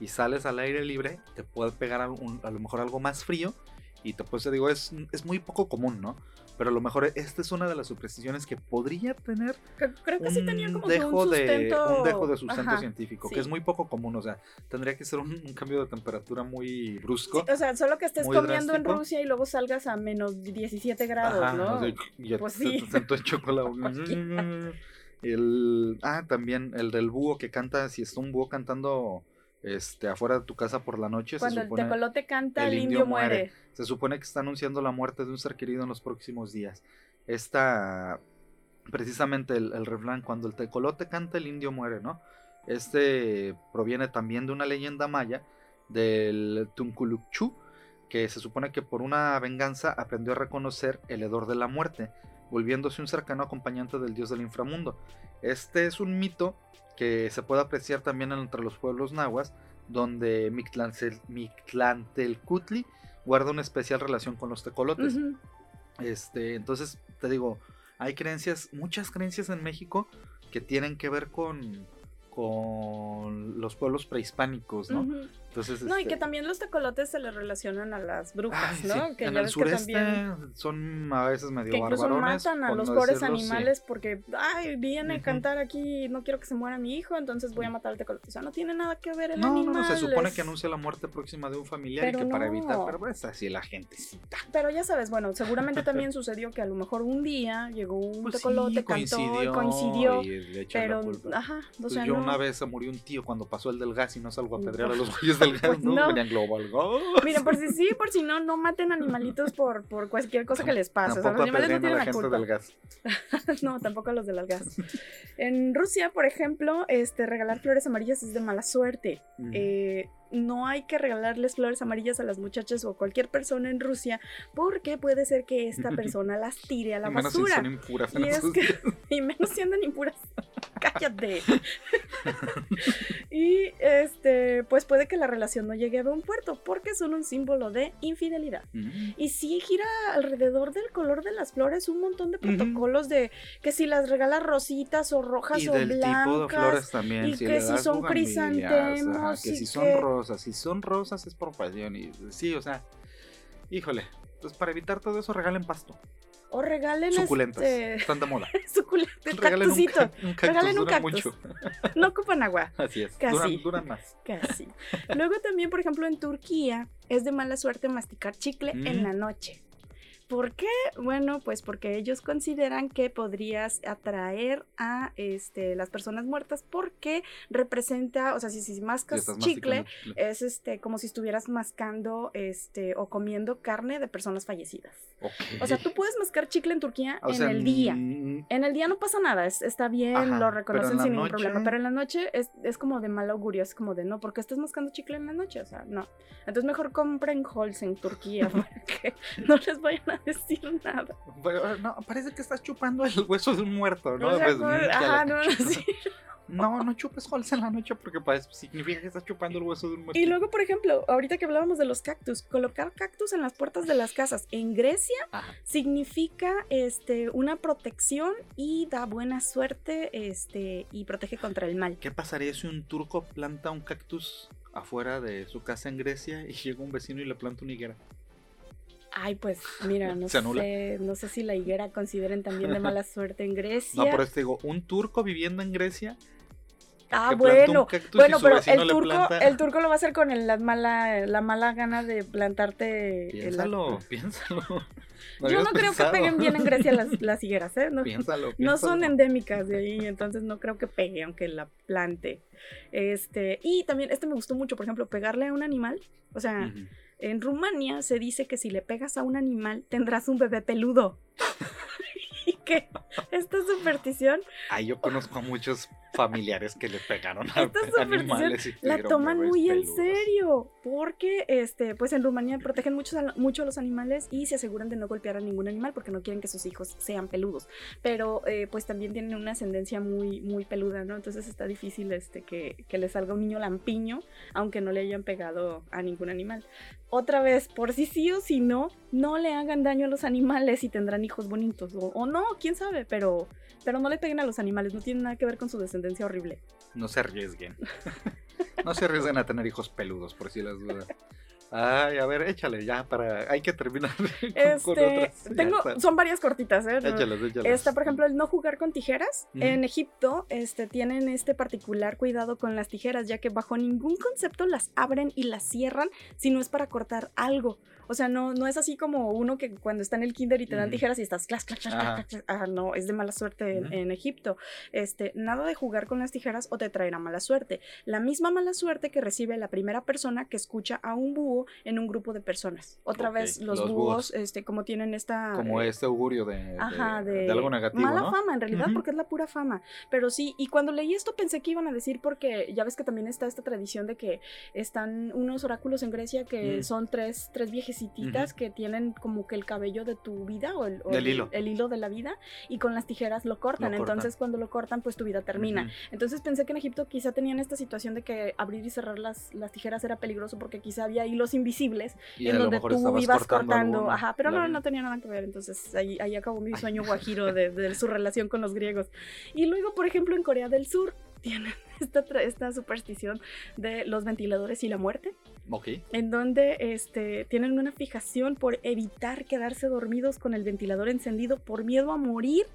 y sales al aire libre, te puede pegar a, lo mejor algo más frío y te, pues te digo, es, es muy poco común, ¿no? Pero a lo mejor esta es una de las supersticiones que podría tener
creo que sí tenía como dejo un sustento...
de un dejo de sustento científico, que es muy poco común, o sea, tendría que ser un, cambio de temperatura muy brusco.
o sea, solo que estés comiendo en Rusia y luego salgas a menos 17 grados, ¿no?
pues sí. Te, <laughs> te, el, ah, también el del búho que canta, si está un búho cantando este, afuera de tu casa por la noche.
Cuando el tecolote canta, el, indio, muere.
Se supone que está anunciando la muerte de un ser querido en los próximos días. Esta, precisamente el, el refrán, cuando el tecolote canta, el indio muere, ¿no? Este proviene también de una leyenda maya del Tunculukchu, que se supone que por una venganza aprendió a reconocer el hedor de la muerte, volviéndose un cercano acompañante del dios del inframundo. Este es un mito que se puede apreciar también entre los pueblos nahuas, donde Mictlantelcutli guarda una especial relación con los tecolotes. Este, entonces, te digo, hay creencias, muchas creencias en México que tienen que ver con, con los pueblos prehispánicos, ¿no?
No, y que este también los tecolotes se le relacionan a las brujas, ¿no? Que
en el sureste son a veces medio que incluso
matan a los pobres animales porque, ay, viene a cantar aquí, no quiero que se muera mi hijo, entonces voy a matar al tecolote. O sea, no tiene nada que ver el animal. No, no,
se supone que anuncia la muerte próxima de un familiar y que para evitar, pero es así la gentecita.
Pero ya sabes, bueno, seguramente <laughs> también sucedió que a lo mejor un día llegó un pues tecolote, cantó y coincidió. pero, ajá, o pues
sea, yo una vez se murió un tío cuando pasó el del gas y no salgo a pedrear a los güeyes del gas, ¿no? no. Global
Miren, por si sí, por si no, no maten animalitos por, por cualquier cosa que les pase. O sea, los animales no tienen la, culpa. Del gas. <laughs> no, tampoco los de las gas. En Rusia, por ejemplo, este regalar flores amarillas es de mala suerte. Eh, no hay que regalarles flores amarillas a las muchachas o a cualquier persona en Rusia porque puede ser que esta <laughs> persona las tire a la basura.
Menos si son impuras
y, <laughs> y menos si andan impuras. <laughs> Cállate. y este, pues puede que la relación no llegue a un puerto porque son un símbolo de infidelidad. Y si gira alrededor del color de las flores un montón de protocolos de que si las regalas rositas o rojas o blancas. Tipo de flores
también.
Y que si son crisantemos.
que si son rosas. Si son rosas es por pasión. Y sí, o sea, híjole. Pues para evitar todo eso, regalen pasto.
O regalen
Suculentas. Este... Están de moda. <laughs>
Suculentas. Regalen un, regalen un cactus. no ocupan agua. <laughs>
Así es. Casi. Duran, más.
Casi. Luego también, por ejemplo, en Turquía es de mala suerte masticar chicle en mm. la noche. ¿Por qué? Bueno, pues porque ellos consideran que podrías atraer a este, las personas muertas porque representa, o sea, si, si mascas chicle, es este, como si estuvieras mascando este, o comiendo carne de personas fallecidas. O sea, tú puedes mascar chicle en Turquía en el día. En el día no pasa nada, está bien, lo reconocen sin ningún problema, pero en la noche es, es, como de mal augurio, es como de no, porque estás mascando chicle en la noche, o sea, no. Entonces mejor compren Halls en Turquía <laughs> para que no les vayan a <laughs> decir nada.
no, parece que estás chupando el hueso de un muerto, ¿no? Pues,
ajá, no, sí.
No, no chupes holes en la noche porque pues, significa que estás chupando el hueso de un
muerto. Y luego, por ejemplo, ahorita que hablábamos de los cactus, colocar cactus en las puertas de las casas en Grecia significa este, una protección y da buena suerte este, y protege contra el mal.
¿Qué pasaría si un turco planta un cactus afuera de su casa en Grecia y llega un vecino y le planta una higuera?
Ay, pues mira, no <laughs> sé, no sé si la higuera consideren también de mala <laughs> suerte en Grecia.
No, pero te digo, un turco viviendo en Grecia
Ah, bueno. Bueno, pero el turco, el turco lo va a hacer con la mala, la mala gana de plantarte.
Piénsalo, piénsalo. <laughs>
Yo no creo que peguen bien en Grecia las, las higueras, ¿eh? No, piénsalo, no son endémicas de ahí, entonces no creo que pegue aunque la plante. Este, y también, este me gustó mucho, por ejemplo, pegarle a un animal. O sea, en Rumania se dice que si le pegas a un animal tendrás un bebé peludo. <laughs> y que esta superstición.
Ay, yo conozco a muchos familiares que le pegaron a animales y
la toman muy en serio porque este pues en Rumanía protegen mucho, mucho a los animales y se aseguran de no golpear a ningún animal porque no quieren que sus hijos sean peludos. Pero eh, pues también tienen una ascendencia muy muy peluda no entonces está difícil este que, que le salga un niño lampiño aunque no le hayan pegado a ningún animal. Otra vez por si sí o si no no le hagan daño a los animales y tendrán hijos bonitos o, o no quién sabe pero pero no le peguen a los animales, no tiene nada que ver con su descendencia horrible.
No se arriesguen. <laughs> no se arriesguen a tener hijos peludos, por si las dudas. Ay, a ver, échale ya para. Hay que terminar <laughs> con,
este, Tengo, son varias cortitas, ¿eh? Échalas, échalas. Esta, por ejemplo, el no jugar con tijeras. En Egipto, este, tienen este particular cuidado con las tijeras, ya que bajo ningún concepto las abren y las cierran si no es para cortar algo. O sea, no, no es así como uno que cuando está en el kinder y te dan tijeras y estás clas, clas, clas, clas, ah, no, es de mala suerte en, Egipto. Este, nada de jugar con las tijeras o te traerá mala suerte. La misma mala suerte que recibe la primera persona que escucha a un búho en un grupo de personas. Otra vez, los, búhos, este, como tienen esta...
Como eh, este augurio de, de, algo negativo,
Mala fama, en realidad, porque es la pura fama. Pero sí, y cuando leí esto pensé que iban a decir porque ya ves que también está esta tradición de que están unos oráculos en Grecia que mm. son tres, tres que tienen como que el cabello de tu vida o el, hilo. El, hilo. de la vida y con las tijeras lo cortan. Entonces cuando lo cortan pues tu vida termina. Entonces pensé que en Egipto quizá tenían esta situación de que abrir y cerrar las, las tijeras era peligroso porque quizá había hilos invisibles en donde tú ibas cortando. Ajá, pero no, no tenía nada que ver. Entonces ahí, ahí acabó mi sueño <laughs> guajiro de, de su relación con los griegos. Y luego, por ejemplo, en Corea del Sur tienen <laughs> esta, esta superstición de los ventiladores y la muerte.
Ok.
En donde este, tienen una fijación por evitar quedarse dormidos con el ventilador encendido por miedo a morir.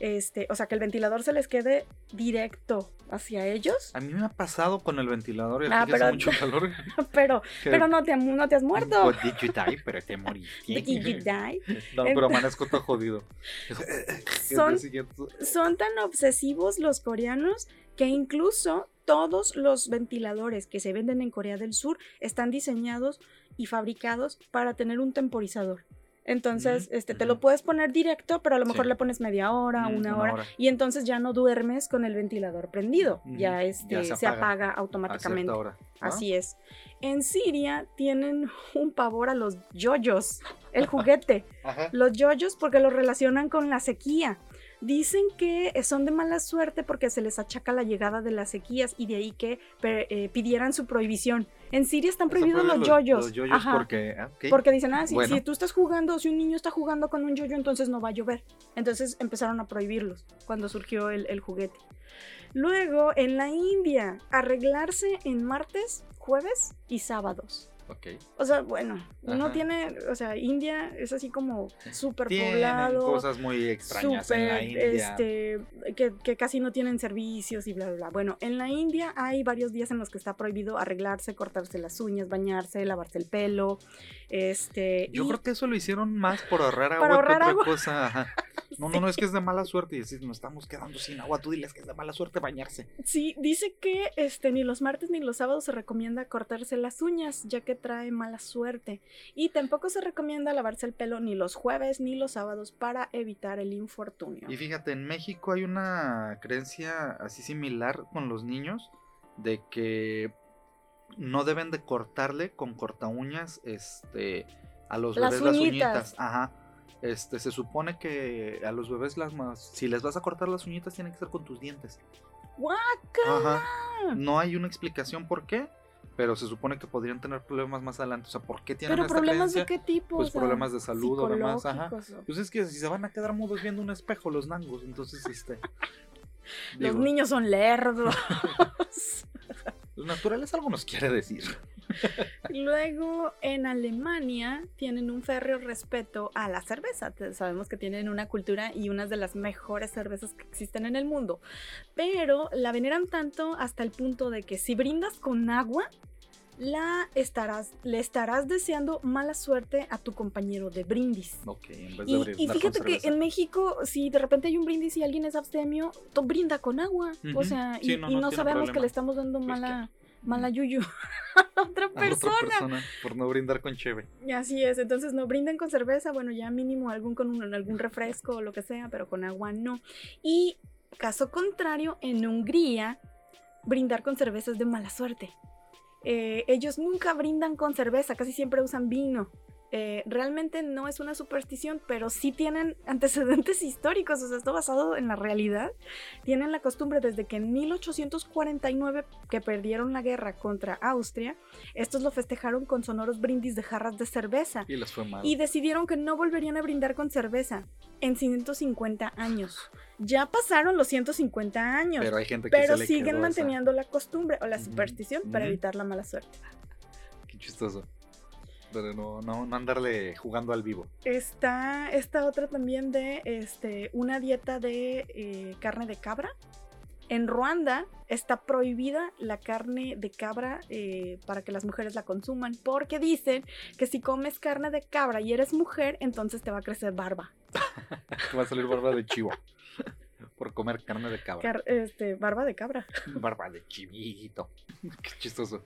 Este, o sea, que el ventilador se les quede directo hacia ellos.
A mí me ha pasado con el ventilador y ah, pero, hace mucho calor. <laughs>
pero, pero no te, no te has muerto.
Did you die? Pero te morí.
Did you die?
No, pero amanezco todo jodido. <laughs>
Son, son tan obsesivos los coreanos que incluso todos los ventiladores que se venden en Corea del Sur están diseñados y fabricados para tener un temporizador. Entonces, este, te lo puedes poner directo, pero a lo mejor le pones media hora, una, hora, y entonces ya no duermes con el ventilador prendido, ya, este, se, apaga, automáticamente. Así es. En Siria tienen <laughs> un pavor a los yoyos, el juguete. Los yoyos porque lo relacionan con la sequía. Dicen que son de mala suerte porque se les achaca la llegada de las sequías y de ahí que eh, pidieran su prohibición. En Siria están prohibidos los, yoyos.
Los porque, ah,
porque dicen, ah, si, tú estás jugando, si un niño está jugando con un yoyo, entonces no va a llover. Entonces empezaron a prohibirlos cuando surgió el juguete. Luego, en la India, arreglarse en martes, jueves y sábados. O sea, bueno, no tiene, o sea, India es así como <laughs> súper poblado.
cosas muy extrañas en la India.
Este, que, casi no tienen servicios y bla, bla, bla. Bueno, en la India hay varios días en los que está prohibido arreglarse, cortarse las uñas, bañarse, lavarse el pelo. Este,
Yo creo que eso lo hicieron más por ahorrar agua que otra cosa. No, no, no, es que es de mala suerte. Y decís, nos estamos quedando sin agua. Tú diles que es de mala suerte bañarse.
Sí, dice que este, ni los martes ni los sábados se recomienda cortarse las uñas, ya que trae mala suerte. Y tampoco se recomienda lavarse el pelo ni los jueves ni los sábados para evitar el infortunio.
Y fíjate, en México hay una creencia así similar con los niños de que no deben de cortarle con corta uñas este a los bebés las uñitas. Ajá. Este, se supone que a los bebés las más, si les vas a cortar las uñitas tiene que ser con tus dientes.
¡Guaca!
No hay una explicación por qué, pero se supone que podrían tener problemas más adelante. O sea, ¿por qué tienen
¿Pero problemas de qué tipo?
Pues problemas de salud o demás. Ajá. Pues es que si se van a quedar mudos viendo un espejo los nangos, entonces este.
los niños son lerdos. <laughs>
Los naturales algo nos quiere decir. <laughs>
Luego, en Alemania tienen un férreo respeto a la cerveza. Sabemos que tienen una cultura y unas de las mejores cervezas que existen en el mundo. Pero la veneran tanto hasta el punto de que si brindas con agua, la estarás, le estarás deseando mala suerte a tu compañero de brindis.
Ok, en vez
de y, y fíjate que en México, si de repente hay un brindis y alguien es abstemio, brinda con agua. O sea, y, no, sabemos que le estamos dando mala mala yuyu <laughs> a otra persona.
por no brindar con cheve.
Y así es, entonces no brinden con cerveza, bueno, ya mínimo algún con algún refresco o lo que sea, pero con agua no. Y caso contrario, en Hungría, brindar con cerveza es de mala suerte. Eh, ellos nunca brindan con cerveza, casi siempre usan vino. Eh, realmente no es una superstición, pero sí tienen <laughs> antecedentes históricos, o sea, esto basado en la realidad. Tienen la costumbre desde que en 1849, que perdieron la guerra contra Austria, estos lo festejaron con sonoros brindis de jarras de cerveza.
Y les fue mal.
Y decidieron que no volverían a brindar con cerveza en 150 años. Ya pasaron los 150 años.
Pero hay gente
que Pero siguen manteniendo la costumbre o la superstición para evitar la mala suerte.
Qué chistoso pero no, no, no andarle jugando al vivo.
Está esta otra también de este, una dieta de eh, carne de cabra. En Ruanda está prohibida la carne de cabra eh, para que las mujeres la consuman, porque dicen que si comes carne de cabra y eres mujer, entonces te va a crecer barba.
te <laughs> va a salir barba de chivo. por comer carne de cabra.
este, barba de cabra.
Barba de chivito. <laughs> Qué chistoso.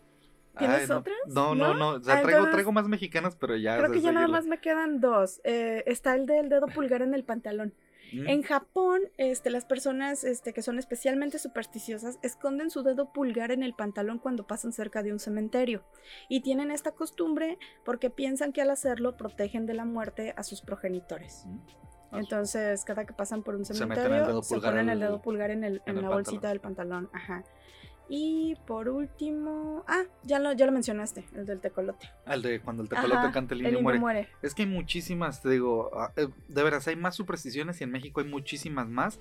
¿Tienes otras?
No, no, no. O sea, ah, traigo, traigo, más mexicanas, pero ya.
Creo que ya nada más me quedan dos. Eh, está el del dedo pulgar en el pantalón. Mm. En Japón, este, las personas este, que son especialmente supersticiosas esconden su dedo pulgar en el pantalón cuando pasan cerca de un cementerio. Y tienen esta costumbre porque piensan que al hacerlo protegen de la muerte a sus progenitores. Mm. Entonces, cada que pasan por un cementerio, se, ponen el dedo pulgar en, el, en, la bolsita del pantalón. Ajá. Y por último, ah, ya lo, ya lo mencionaste, el del tecolote.
El de cuando el tecolote canta el indio, muere. Es que hay muchísimas, te digo, ah, eh, de veras, hay más supersticiones y en México hay muchísimas más.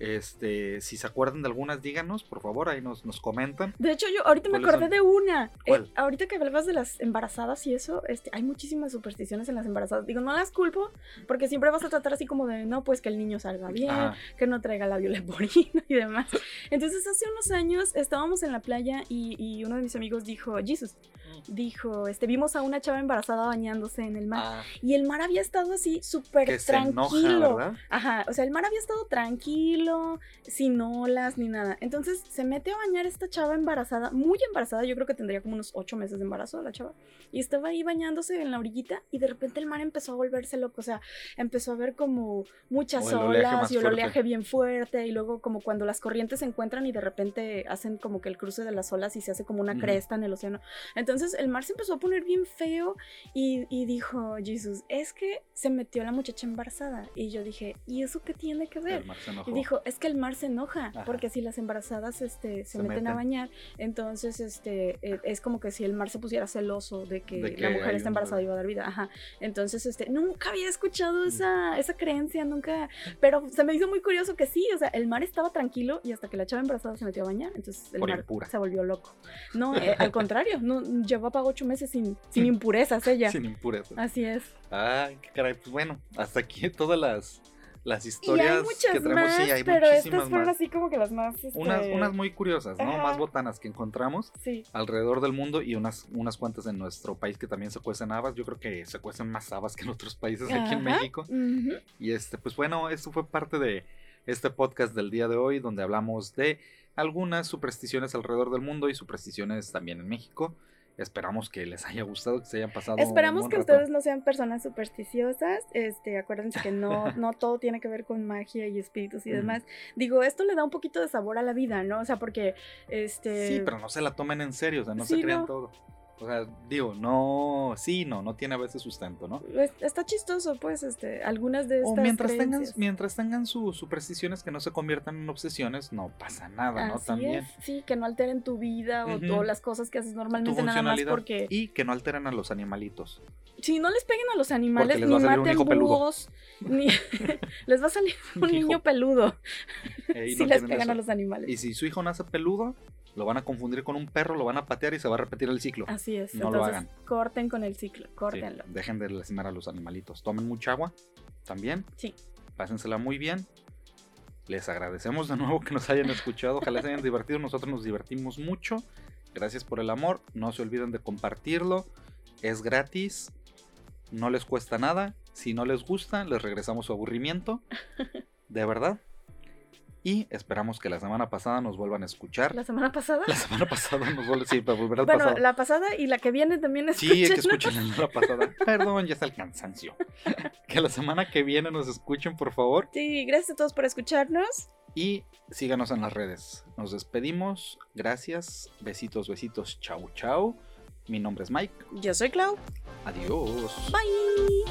Este, si se acuerdan de algunas, díganos, por favor, ahí nos, nos comentan.
De hecho, yo ahorita me acordé de una. Eh, ahorita que hablabas de las embarazadas y eso, este, hay muchísimas supersticiones en las embarazadas. Digo, no las culpo, porque siempre vas a tratar así como de, no, pues que el niño salga bien, que no traiga la leporina y demás. Entonces, hace unos años estábamos en la playa y, y uno de mis amigos dijo, Jesus, dijo, este, vimos a una chava embarazada bañándose en el mar. Ah. Y el mar había estado así súper tranquilo. Ajá, o sea, el mar había estado tranquilo, sin olas ni nada. Entonces se mete a bañar esta chava embarazada, muy embarazada, yo creo que tendría como unos ocho meses de embarazo la chava. Y estaba ahí bañándose en la orillita y de repente el mar empezó a volverse loco, o sea, empezó a ver como muchas olas y el oleaje bien fuerte y luego como cuando las corrientes se encuentran y de repente hacen como que el cruce de las olas y se hace como una cresta en el océano. Entonces el mar se empezó a poner bien feo y, dijo Jesús, es que se metió la muchacha embarazada. Y yo dije, ¿y eso qué tiene que ver? Y dijo, es que el mar se enoja, porque si las embarazadas este, se, meten, a bañar, entonces este, e, es como que si el mar se pusiera celoso de que, la mujer está embarazada y va a dar vida. Ajá. Entonces, este, nunca había escuchado esa, esa creencia, nunca, pero se me hizo muy curioso que sí, o sea, el mar estaba tranquilo y hasta que la chava embarazada se metió a bañar, entonces el mar se volvió loco. No, <laughs> eh, al contrario, no, llevaba ocho meses sin, sin <laughs> impurezas ella.
sin impurezas.
Así es.
Ay, qué caray, pues bueno, hasta aquí todas las, las historias que
tenemos. sí, hay pero estas fueron así como que las más. Este...
Unas, unas muy curiosas, ¿no? Más botanas que encontramos alrededor del mundo y unas, unas cuantas en nuestro país que también se cuecen habas. Yo creo que se cuecen más habas que en otros países aquí en México. Y este, pues bueno, esto fue parte de este podcast del día de hoy, donde hablamos de algunas supersticiones alrededor del mundo y supersticiones también en México. Esperamos que les haya gustado, que se hayan pasado.
Esperamos que ustedes no sean personas supersticiosas. Este, acuérdense que no, <laughs> no todo tiene que ver con magia y espíritus y demás. Digo, esto le da un poquito de sabor a la vida, ¿no? O sea, porque este.
Sí, pero no se la tomen en serio, o sea, no se crean todo. O sea, digo, no, sí, no, no tiene a veces sustento, ¿no?
Está chistoso, pues, este, algunas de estas.
O mientras tengan, mientras tengan sus supersticiones que no se conviertan en obsesiones, no pasa nada, ¿no?
También. Sí, que no alteren tu vida o, las cosas que haces normalmente nada más porque.
Y que no alteren a los animalitos.
Sí, no les peguen a los animales, ni maten búhos, ni <laughs> les va a salir un, niño peludo. si <laughs> les pegan a los animales.
Y si su hijo nace peludo, lo van a confundir con un perro, lo van a patear y se va a repetir el ciclo.
Así es. No lo hagan. Corten con el ciclo, córtenlo.
dejen de lastimar a los animalitos. Tomen mucha agua también. Sí. Pásensela muy bien. Les agradecemos de nuevo que nos hayan escuchado. Ojalá se hayan divertido. Nosotros nos divertimos mucho. Gracias por el amor. No se olviden de compartirlo. Es gratis. No les cuesta nada. Si no les gusta, les regresamos su aburrimiento. <laughs> De verdad. Y esperamos que la semana pasada nos vuelvan a escuchar.
¿La semana pasada?
La semana pasada nos vuelve, sí, para volver al
bueno, la pasada y la que viene también
escuchen. Sí, que escuchen la semana pasada. <laughs> Perdón, ya está el cansancio. que la semana que viene nos escuchen, por favor.
Sí, gracias a todos por escucharnos.
Y síganos en las redes. Nos despedimos. Gracias. Besitos, besitos. Chau, chau. Mi nombre es Mike.
Yo soy Clau.
Adiós.
Bye.